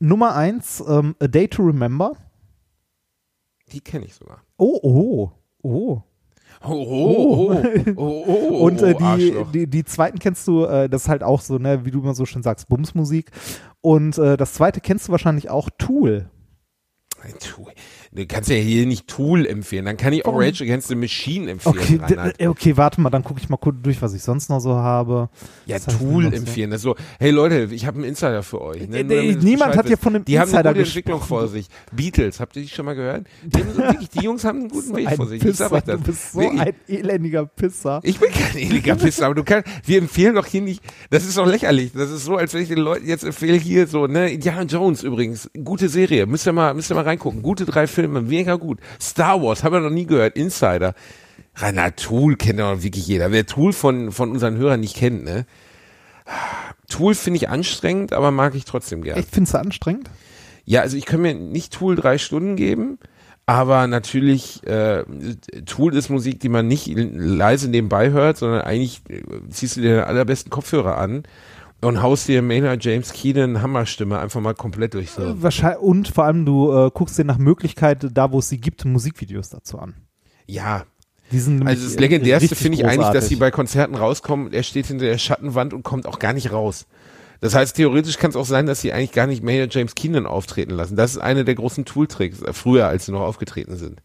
Nummer eins, ähm, A Day to Remember. Die kenne ich sogar. Oh, oh, oh. Oh, oh, oh, oh, oh, oh [laughs] Und äh, die, die, die zweiten kennst du, äh, das ist halt auch so, ne, wie du immer so schön sagst, Bumsmusik. Und äh, das zweite kennst du wahrscheinlich auch, Tool. Tool. Du kannst ja hier nicht Tool empfehlen, dann kann ich auch? Rage Against the Machine empfehlen. Okay, äh, okay, warte mal, dann gucke ich mal kurz durch, was ich sonst noch so habe. Ja, ich Tool empfehlen. Das ist so, hey Leute, ich habe einen Insider für euch. Ne? Äh, äh, niemand hat hier wisst. von einem Die haben Insider eine gute Entwicklung gesprochen. vor sich. Beatles, habt ihr die schon mal gehört? Die, haben so, wirklich, die Jungs haben einen guten [laughs] Weg Ein vor sich. Ich Pisser, das. du bist so Wirklich. ein elendiger Pisser. Ich bin kein ewiger Pisser, aber du kannst, wir empfehlen doch hier nicht, das ist doch lächerlich. Das ist so, als wenn ich den Leuten jetzt empfehle hier so, ne, Indiana Jones übrigens, gute Serie, müsst ihr mal, müsst ihr mal reingucken. Gute drei Filme, mega gut. Star Wars, haben wir noch nie gehört, Insider. Rainer Tool kennt doch wirklich jeder. Wer Tool von, von unseren Hörern nicht kennt, ne? Tool finde ich anstrengend, aber mag ich trotzdem gern. Echt, findest du anstrengend? Ja, also ich kann mir nicht Tool drei Stunden geben, aber natürlich, äh, Tool ist Musik, die man nicht leise nebenbei hört, sondern eigentlich äh, ziehst du dir den allerbesten Kopfhörer an und haust dir Maynard James Keenan Hammerstimme einfach mal komplett durch so. Wahrscheinlich, und vor allem, du äh, guckst dir nach Möglichkeit, da wo es sie gibt, Musikvideos dazu an. Ja, Die sind also das äh, legendärste finde ich eigentlich, dass sie bei Konzerten rauskommen, er steht hinter der Schattenwand und kommt auch gar nicht raus. Das heißt, theoretisch kann es auch sein, dass sie eigentlich gar nicht Maynard James Keenan auftreten lassen. Das ist eine der großen Tool-Tricks, äh, früher, als sie noch aufgetreten sind.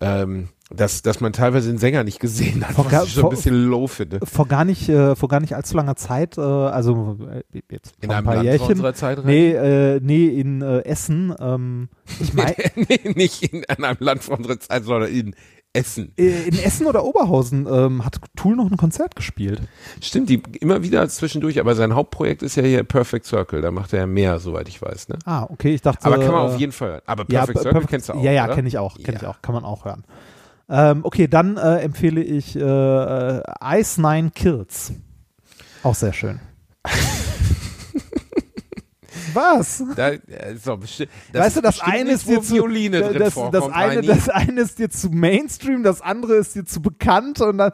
Ähm, dass, dass man teilweise den Sänger nicht gesehen hat, Vor gar- was ich schon vor- ein bisschen low finde. vor gar nicht, äh, vor gar nicht allzu langer Zeit, äh, also äh, jetzt In vor ein einem paar Land vor Jährchen. unserer Zeit? Nee, äh, nee, in äh, Essen. Ähm, ich mein, [laughs] nee, nicht in einem Land von unserer Zeit, sondern in Essen. äh, in Essen oder Oberhausen ähm, hat Tool noch ein Konzert gespielt. Stimmt, die immer wieder zwischendurch, aber sein Hauptprojekt ist ja hier Perfect Circle, da macht er ja mehr, soweit ich weiß. Ne? Ah, okay, ich dachte. Aber kann man äh, auf jeden Fall hören. Aber ja, Perfect Per- Circle Perfect- kennst du auch, Ja, ja, kenne ich auch, kenne ich Ja. auch, kann man auch hören. Ähm, okay, dann äh, empfehle ich äh, äh, Ice Nine Kills. Auch sehr schön. [laughs] Was? Da, bestimmt, das weißt du, das eine ist dir zu Violine drin das, vorkommt, das eine, das eine ist dir zu Mainstream, das andere ist dir zu bekannt und dann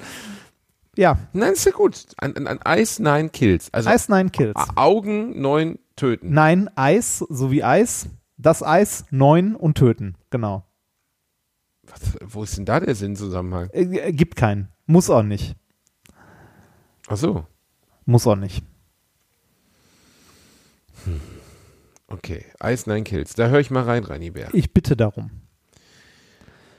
ja, Nein, ist ja gut. An, an, an Eis, nein, Kills. Also Ice Nine Kills. Augen, neun, töten. Nein, Eis, so wie Eis, das Eis, neun und töten. Genau. Was, wo ist denn da der Sinnzusammenhang? Äh, äh, gibt keinen. Muss auch nicht. Ach so, Muss auch nicht. okay. Eis, nein, Kills. Da höre ich mal rein, Reini Bär. Ich bitte darum.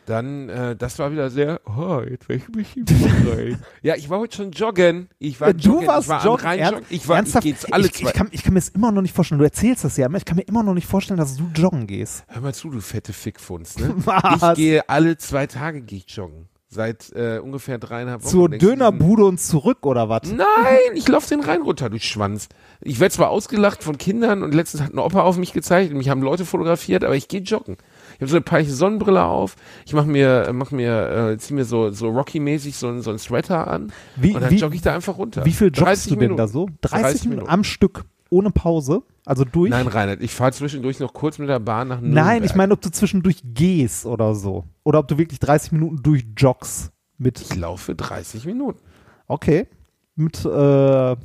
Dann, äh, das war wieder sehr, oh, jetzt will ich mich rein. [laughs] ja, ich war heute schon joggen. Ich war Äh, du joggen. warst ich war joggen, ernst- Ich war, ernsthaft? ich alle ich, ich, kann, ich kann mir das immer noch nicht vorstellen. Du erzählst das ja, aber ich kann mir immer noch nicht vorstellen, dass du joggen gehst. Hör mal zu, du fette Fickfunst, ne? [laughs] Was? Ich gehe alle zwei Tage gehe ich joggen. Seit äh, ungefähr dreieinhalb Wochen. Zur Dönerbude und zurück oder was? Nein, ich laufe den Rhein runter, du Schwanz. Ich werde zwar ausgelacht von Kindern und letztens hat ein Opa auf mich gezeigt und mich haben Leute fotografiert, aber ich gehe joggen. Ich habe so eine peinliche Sonnenbrille auf. Ich mache mir, mach mir, äh, zieh mir so, so Rocky-mäßig so, ein- so ein Sweater an Wie, und dann wie, jogge ich da einfach runter. wie viel joggst 30 du denn Minuten. da so? 30, 30 Minuten Minuten. am Stück, ohne Pause? Also durch? Nein, Reinhard, ich fahre zwischendurch noch kurz mit der Bahn nach Nürnberg. Nein, ich meine, ob du zwischendurch gehst oder so. Oder ob du wirklich 30 Minuten durchjoggst mit. Ich laufe 30 Minuten. Okay. Mit, äh,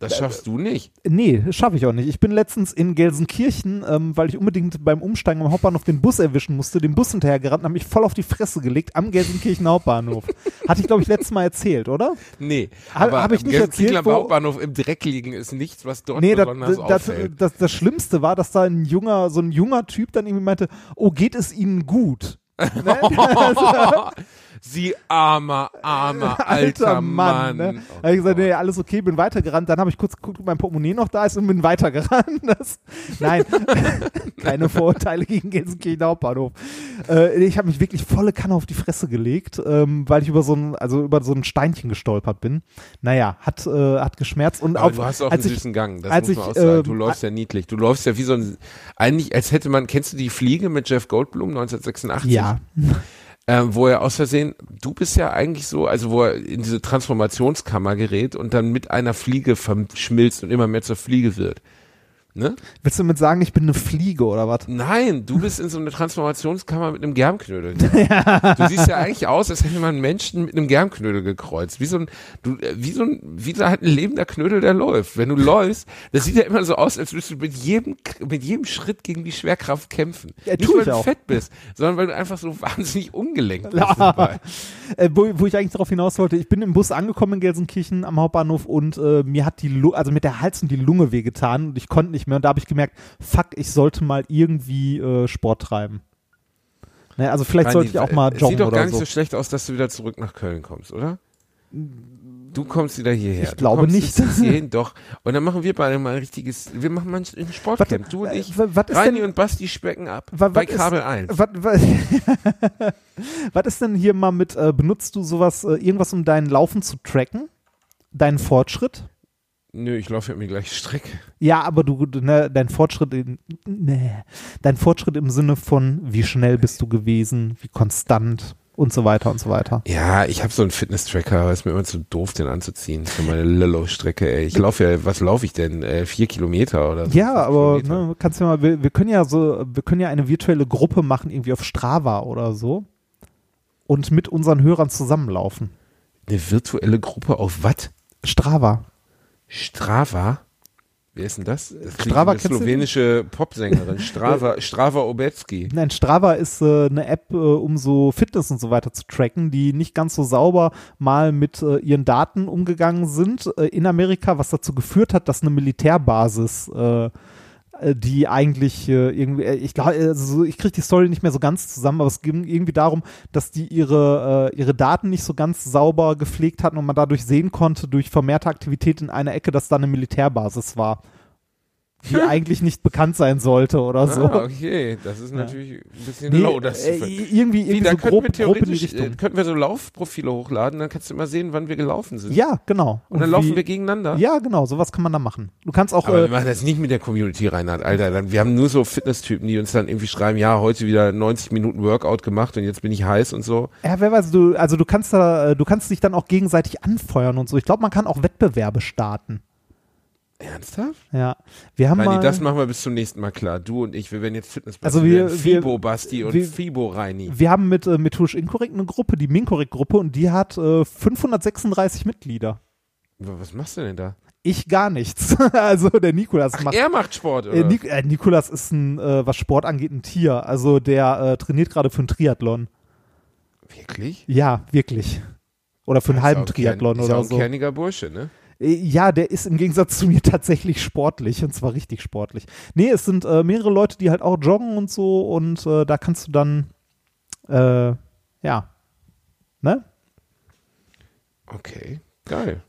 Das schaffst du nicht. nee, schaffe ich auch nicht. Ich bin letztens in Gelsenkirchen, ähm, weil ich unbedingt beim Umsteigen am Hauptbahnhof den Bus erwischen musste, den Bus hinterhergerannt und habe mich voll auf die Fresse gelegt am Gelsenkirchen Hauptbahnhof. [laughs] Hatte ich, glaube ich, letztes Mal erzählt, oder? Nee, Hab- aber hab ich am nicht erzählt, wo- Hauptbahnhof im Dreck liegen ist nichts, was dort Nee, das, besonders das, auffällt. das, das Schlimmste war, dass da ein junger, so ein junger Typ dann irgendwie meinte, oh, geht es Ihnen gut? [laughs] ne? [laughs] Sie armer, armer, [laughs] alter, Mann. ne? Oh Da hab ich gesagt, nee, alles okay, bin weitergerannt. Dann habe ich kurz geguckt, ob mein Portemonnaie noch da ist und bin weitergerannt. [laughs] Das, nein, [laughs] keine Vorurteile gegen Gelsenkirchen Hauptbahnhof. Äh, ich habe mich wirklich volle Kanne auf die Fresse gelegt, ähm, weil ich über so ein, also über so ein Steinchen gestolpert bin. Naja, hat, äh, hat geschmerzt und Aber auf, du hast auch einen ich, süßen Gang, das als muss man ich, auch sagen. ähm, Du läufst ja niedlich. Du läufst ja wie so ein, eigentlich als hätte man, kennst du die Fliege mit Jeff Goldblum 1986? ja, ähm, wo er aus Versehen, du bist ja eigentlich so, also wo er in diese Transformationskammer gerät und dann mit einer Fliege verschmilzt und immer mehr zur Fliege wird. Ne? willst du damit sagen, ich bin eine Fliege oder was? Nein, du bist in so einer Transformationskammer mit einem Germknödel. [laughs] Du siehst ja eigentlich aus, als hätte man einen Menschen mit einem Germknödel gekreuzt. Wie so ein, du, äh, wie so ein, wie so halt ein lebender Knödel, der läuft. Wenn du [laughs] läufst, das sieht ja immer so aus, als würdest du mit jedem, mit jedem Schritt gegen die Schwerkraft kämpfen. Ja, Nicht, weil du auch. fett bist, sondern weil du einfach so wahnsinnig umgelenkt [laughs] bist dabei. Äh, wo, wo ich eigentlich darauf hinaus wollte, ich bin im Bus angekommen in Gelsenkirchen am Hauptbahnhof und äh, mir hat die Lu also mit der Hals und die Lunge wehgetan und ich konnte nicht mehr und da habe ich gemerkt, fuck, ich sollte mal irgendwie äh, Sport treiben. Ne, also vielleicht sollte ich auch mal Es joggen Sieht doch oder gar nicht so. so schlecht aus, dass du wieder zurück nach Köln kommst, oder? Du kommst wieder hierher. Ich Du glaube nicht. hierhin, doch. Und dann machen wir beide mal ein richtiges, wir machen mal ein Sportcamp. Was- du und äh, ich. wa- was ist Reini denn- und Basti specken ab. Wa- bei was ist- Kabel 1. Was, was, was ist denn hier mal mit, äh, benutzt du sowas, äh, irgendwas, um deinen Laufen zu tracken? Deinen Fortschritt? Nö, ich laufe ja mir gleich Strick. Ja, aber du, ne, dein Fortschritt, in, nee, dein Fortschritt im Sinne von, wie schnell bist du gewesen, wie konstant und so weiter und so weiter. Ja, ich habe so einen Fitness-Tracker, aber ist mir immer zu doof, den anzuziehen für meine Lillo-Strecke. ey. Ich laufe ja, was laufe ich denn? Äh, vier Kilometer oder so? Ja, aber ne, kannst du mal, wir, wir können ja so, wir können ja eine virtuelle Gruppe machen, irgendwie auf Strava oder so und mit unseren Hörern zusammenlaufen. Eine virtuelle Gruppe auf was? Strava. Strava? Wer ist denn das? Das klingt Strava, eine slowenische Popsängerin. [laughs] Strava, Strava Obecki. Nein, Strava ist äh, eine App, äh, um so Fitness und so weiter zu tracken, die nicht ganz so sauber mal mit äh, ihren Daten umgegangen sind äh, in Amerika, was dazu geführt hat, dass eine Militärbasis, äh, äh, die eigentlich äh, irgendwie, äh, ich glaube, also ich kriege die Story nicht mehr so ganz zusammen, aber es ging irgendwie darum, dass die ihre, äh, ihre Daten nicht so ganz sauber gepflegt hatten und man dadurch sehen konnte, durch vermehrte Aktivität in einer Ecke, dass da eine Militärbasis war. Die [laughs] eigentlich nicht bekannt sein sollte oder so. Ah, okay, das ist natürlich ein bisschen Nee, low. Das äh, irgendwie, Wie, irgendwie da so grob, wir grob in die äh, Richtung. könnten wir so Laufprofile hochladen, dann kannst du immer sehen, wann wir gelaufen sind. Ja, genau. Und dann wie- laufen wir gegeneinander. Ja, genau, sowas kann man da machen. Du kannst auch, Aber wir äh, machen das nicht mit der Community, Reinhard, Alter. Dann, wir haben nur so Fitnesstypen, die uns dann irgendwie schreiben, ja, heute wieder 90 Minuten Workout gemacht und jetzt bin ich heiß und so. ja, wer weiß, du, also du kannst da, äh, du kannst dich dann auch gegenseitig anfeuern und so. Ich glaube, man kann auch Wettbewerbe starten. Ernsthaft? Ja, wir haben Reini, mal, das machen wir bis zum nächsten Mal klar. Du und ich, wir werden jetzt Fitness Also wir- Fibo Basti und wir- Fibo Reini. wir haben mit äh, methodisch inkorrekt eine Gruppe, die Minkorrekt-Gruppe, und die hat äh, 536 Mitglieder. Was machst du denn da? Ich gar nichts. [laughs] also der Nikolas Ach, macht. er macht Sport, oder? Äh, Nik äh, Nikolas ist ein, äh, was Sport angeht, ein Tier. Also der äh, trainiert gerade für einen Triathlon. Wirklich? Ja, wirklich. Oder für einen Ist halben Triathlon Kern- ist oder auch ein so. kerniger Bursche, ne? Äh, Ja, der ist im Gegensatz zu mir [laughs] tatsächlich sportlich und zwar richtig sportlich. Nee, es sind äh, mehrere Leute, die halt auch joggen und so und äh, da kannst du dann, äh, ja, ne? Okay, geil.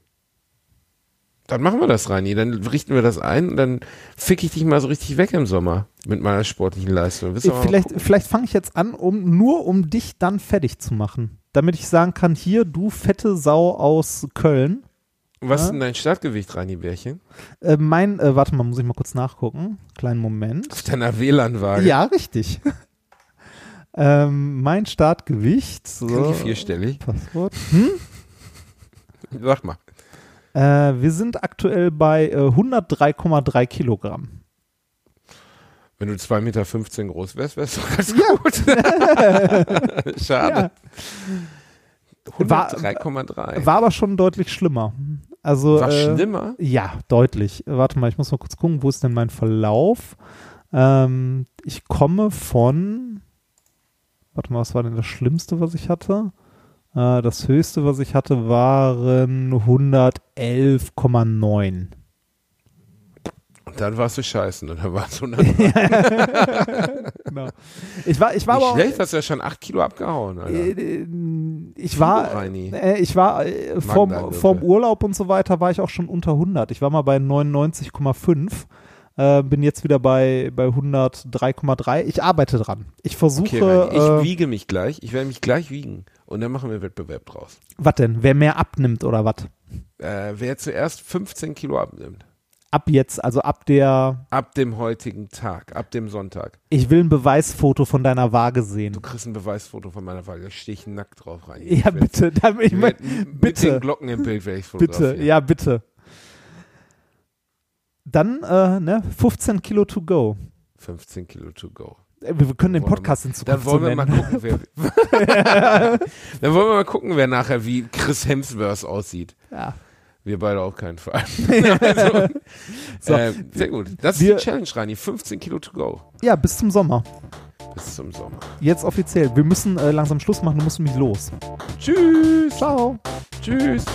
Dann machen wir das, Reini. Dann richten wir das ein und dann fick ich dich mal so richtig weg im Sommer mit meiner sportlichen Leistung. Äh, Vielleicht, vielleicht fange ich jetzt an, um nur um dich dann fertig zu machen. Damit ich sagen kann, hier, du fette Sau aus Köln. Was ist Ja. denn dein Startgewicht, Reini Bärchen? Äh, mein, äh, warte mal, muss ich mal kurz nachgucken. Kleinen Moment. Auf deiner WLAN-Waage. Ja, richtig. [laughs] ähm, mein Startgewicht. So, Klingt die vierstellig. Passwort. [laughs] Hm? Sag mal. Äh, wir sind aktuell bei äh, 103,3 Kilogramm. Wenn du 2,15 Meter groß wärst, wärst du ganz gut. [laughs] Schade. War- 103,3. War aber schon deutlich schlimmer. Also, War äh, schlimmer? Ja, deutlich. Warte mal, ich muss mal kurz gucken, wo ist denn mein Verlauf? Ähm, ich komme von. Warte mal, was war denn das Schlimmste, was ich hatte? Äh, das höchste, was ich hatte, waren 111,9. Und dann warst du scheißen und dann warst du [laughs] 100 Genau. Ich war, ich war Nicht aber auch, schlecht, hast du ja schon 8 Kilo abgehauen, Alter. äh, ich war, äh, ich war äh, vorm, Urlaub und so weiter war ich auch schon unter 100. Ich war mal bei 99,5. Äh, bin jetzt wieder bei, bei 103,3. Ich arbeite dran. Ich versuche, Okay, Reini, ich äh, wiege mich gleich. Ich werde mich gleich wiegen. Und dann machen wir einen Wettbewerb draus. was denn? Wer mehr abnimmt oder was? Äh, wer zuerst 15 Kilo abnimmt. Ab jetzt, also ab der, Ab dem heutigen Tag, ab dem Sonntag. ich will ein Beweisfoto von deiner Waage sehen. Du kriegst ein Beweisfoto von meiner Waage. Da stehe ich nackt drauf rein. Ja, bitte. Da, ich Ich mein, mit bitte. den Glocken im Bild werde ich [laughs] bitte, fotografieren. ja, bitte. Dann, äh, ne, 15 Kilo to go. 15 Kilo to go. Äh, Wir können den Wollen Podcast in Dann Zukunft wollen so wir mal gucken, wer. [laughs] [laughs] dann wollen wir mal gucken, wer nachher wie Chris Hemsworth aussieht. Ja. Wir beide auf keinen Fall. [laughs] [laughs] also, So. äh, sehr gut. Das ist Wir- die Challenge, Rani. 15 Kilo to go. ja, bis zum Sommer. Bis zum Sommer. Jetzt offiziell. Wir müssen äh, langsam Schluss machen, du musst mich los. Tschüss. Ciao. Tschüss.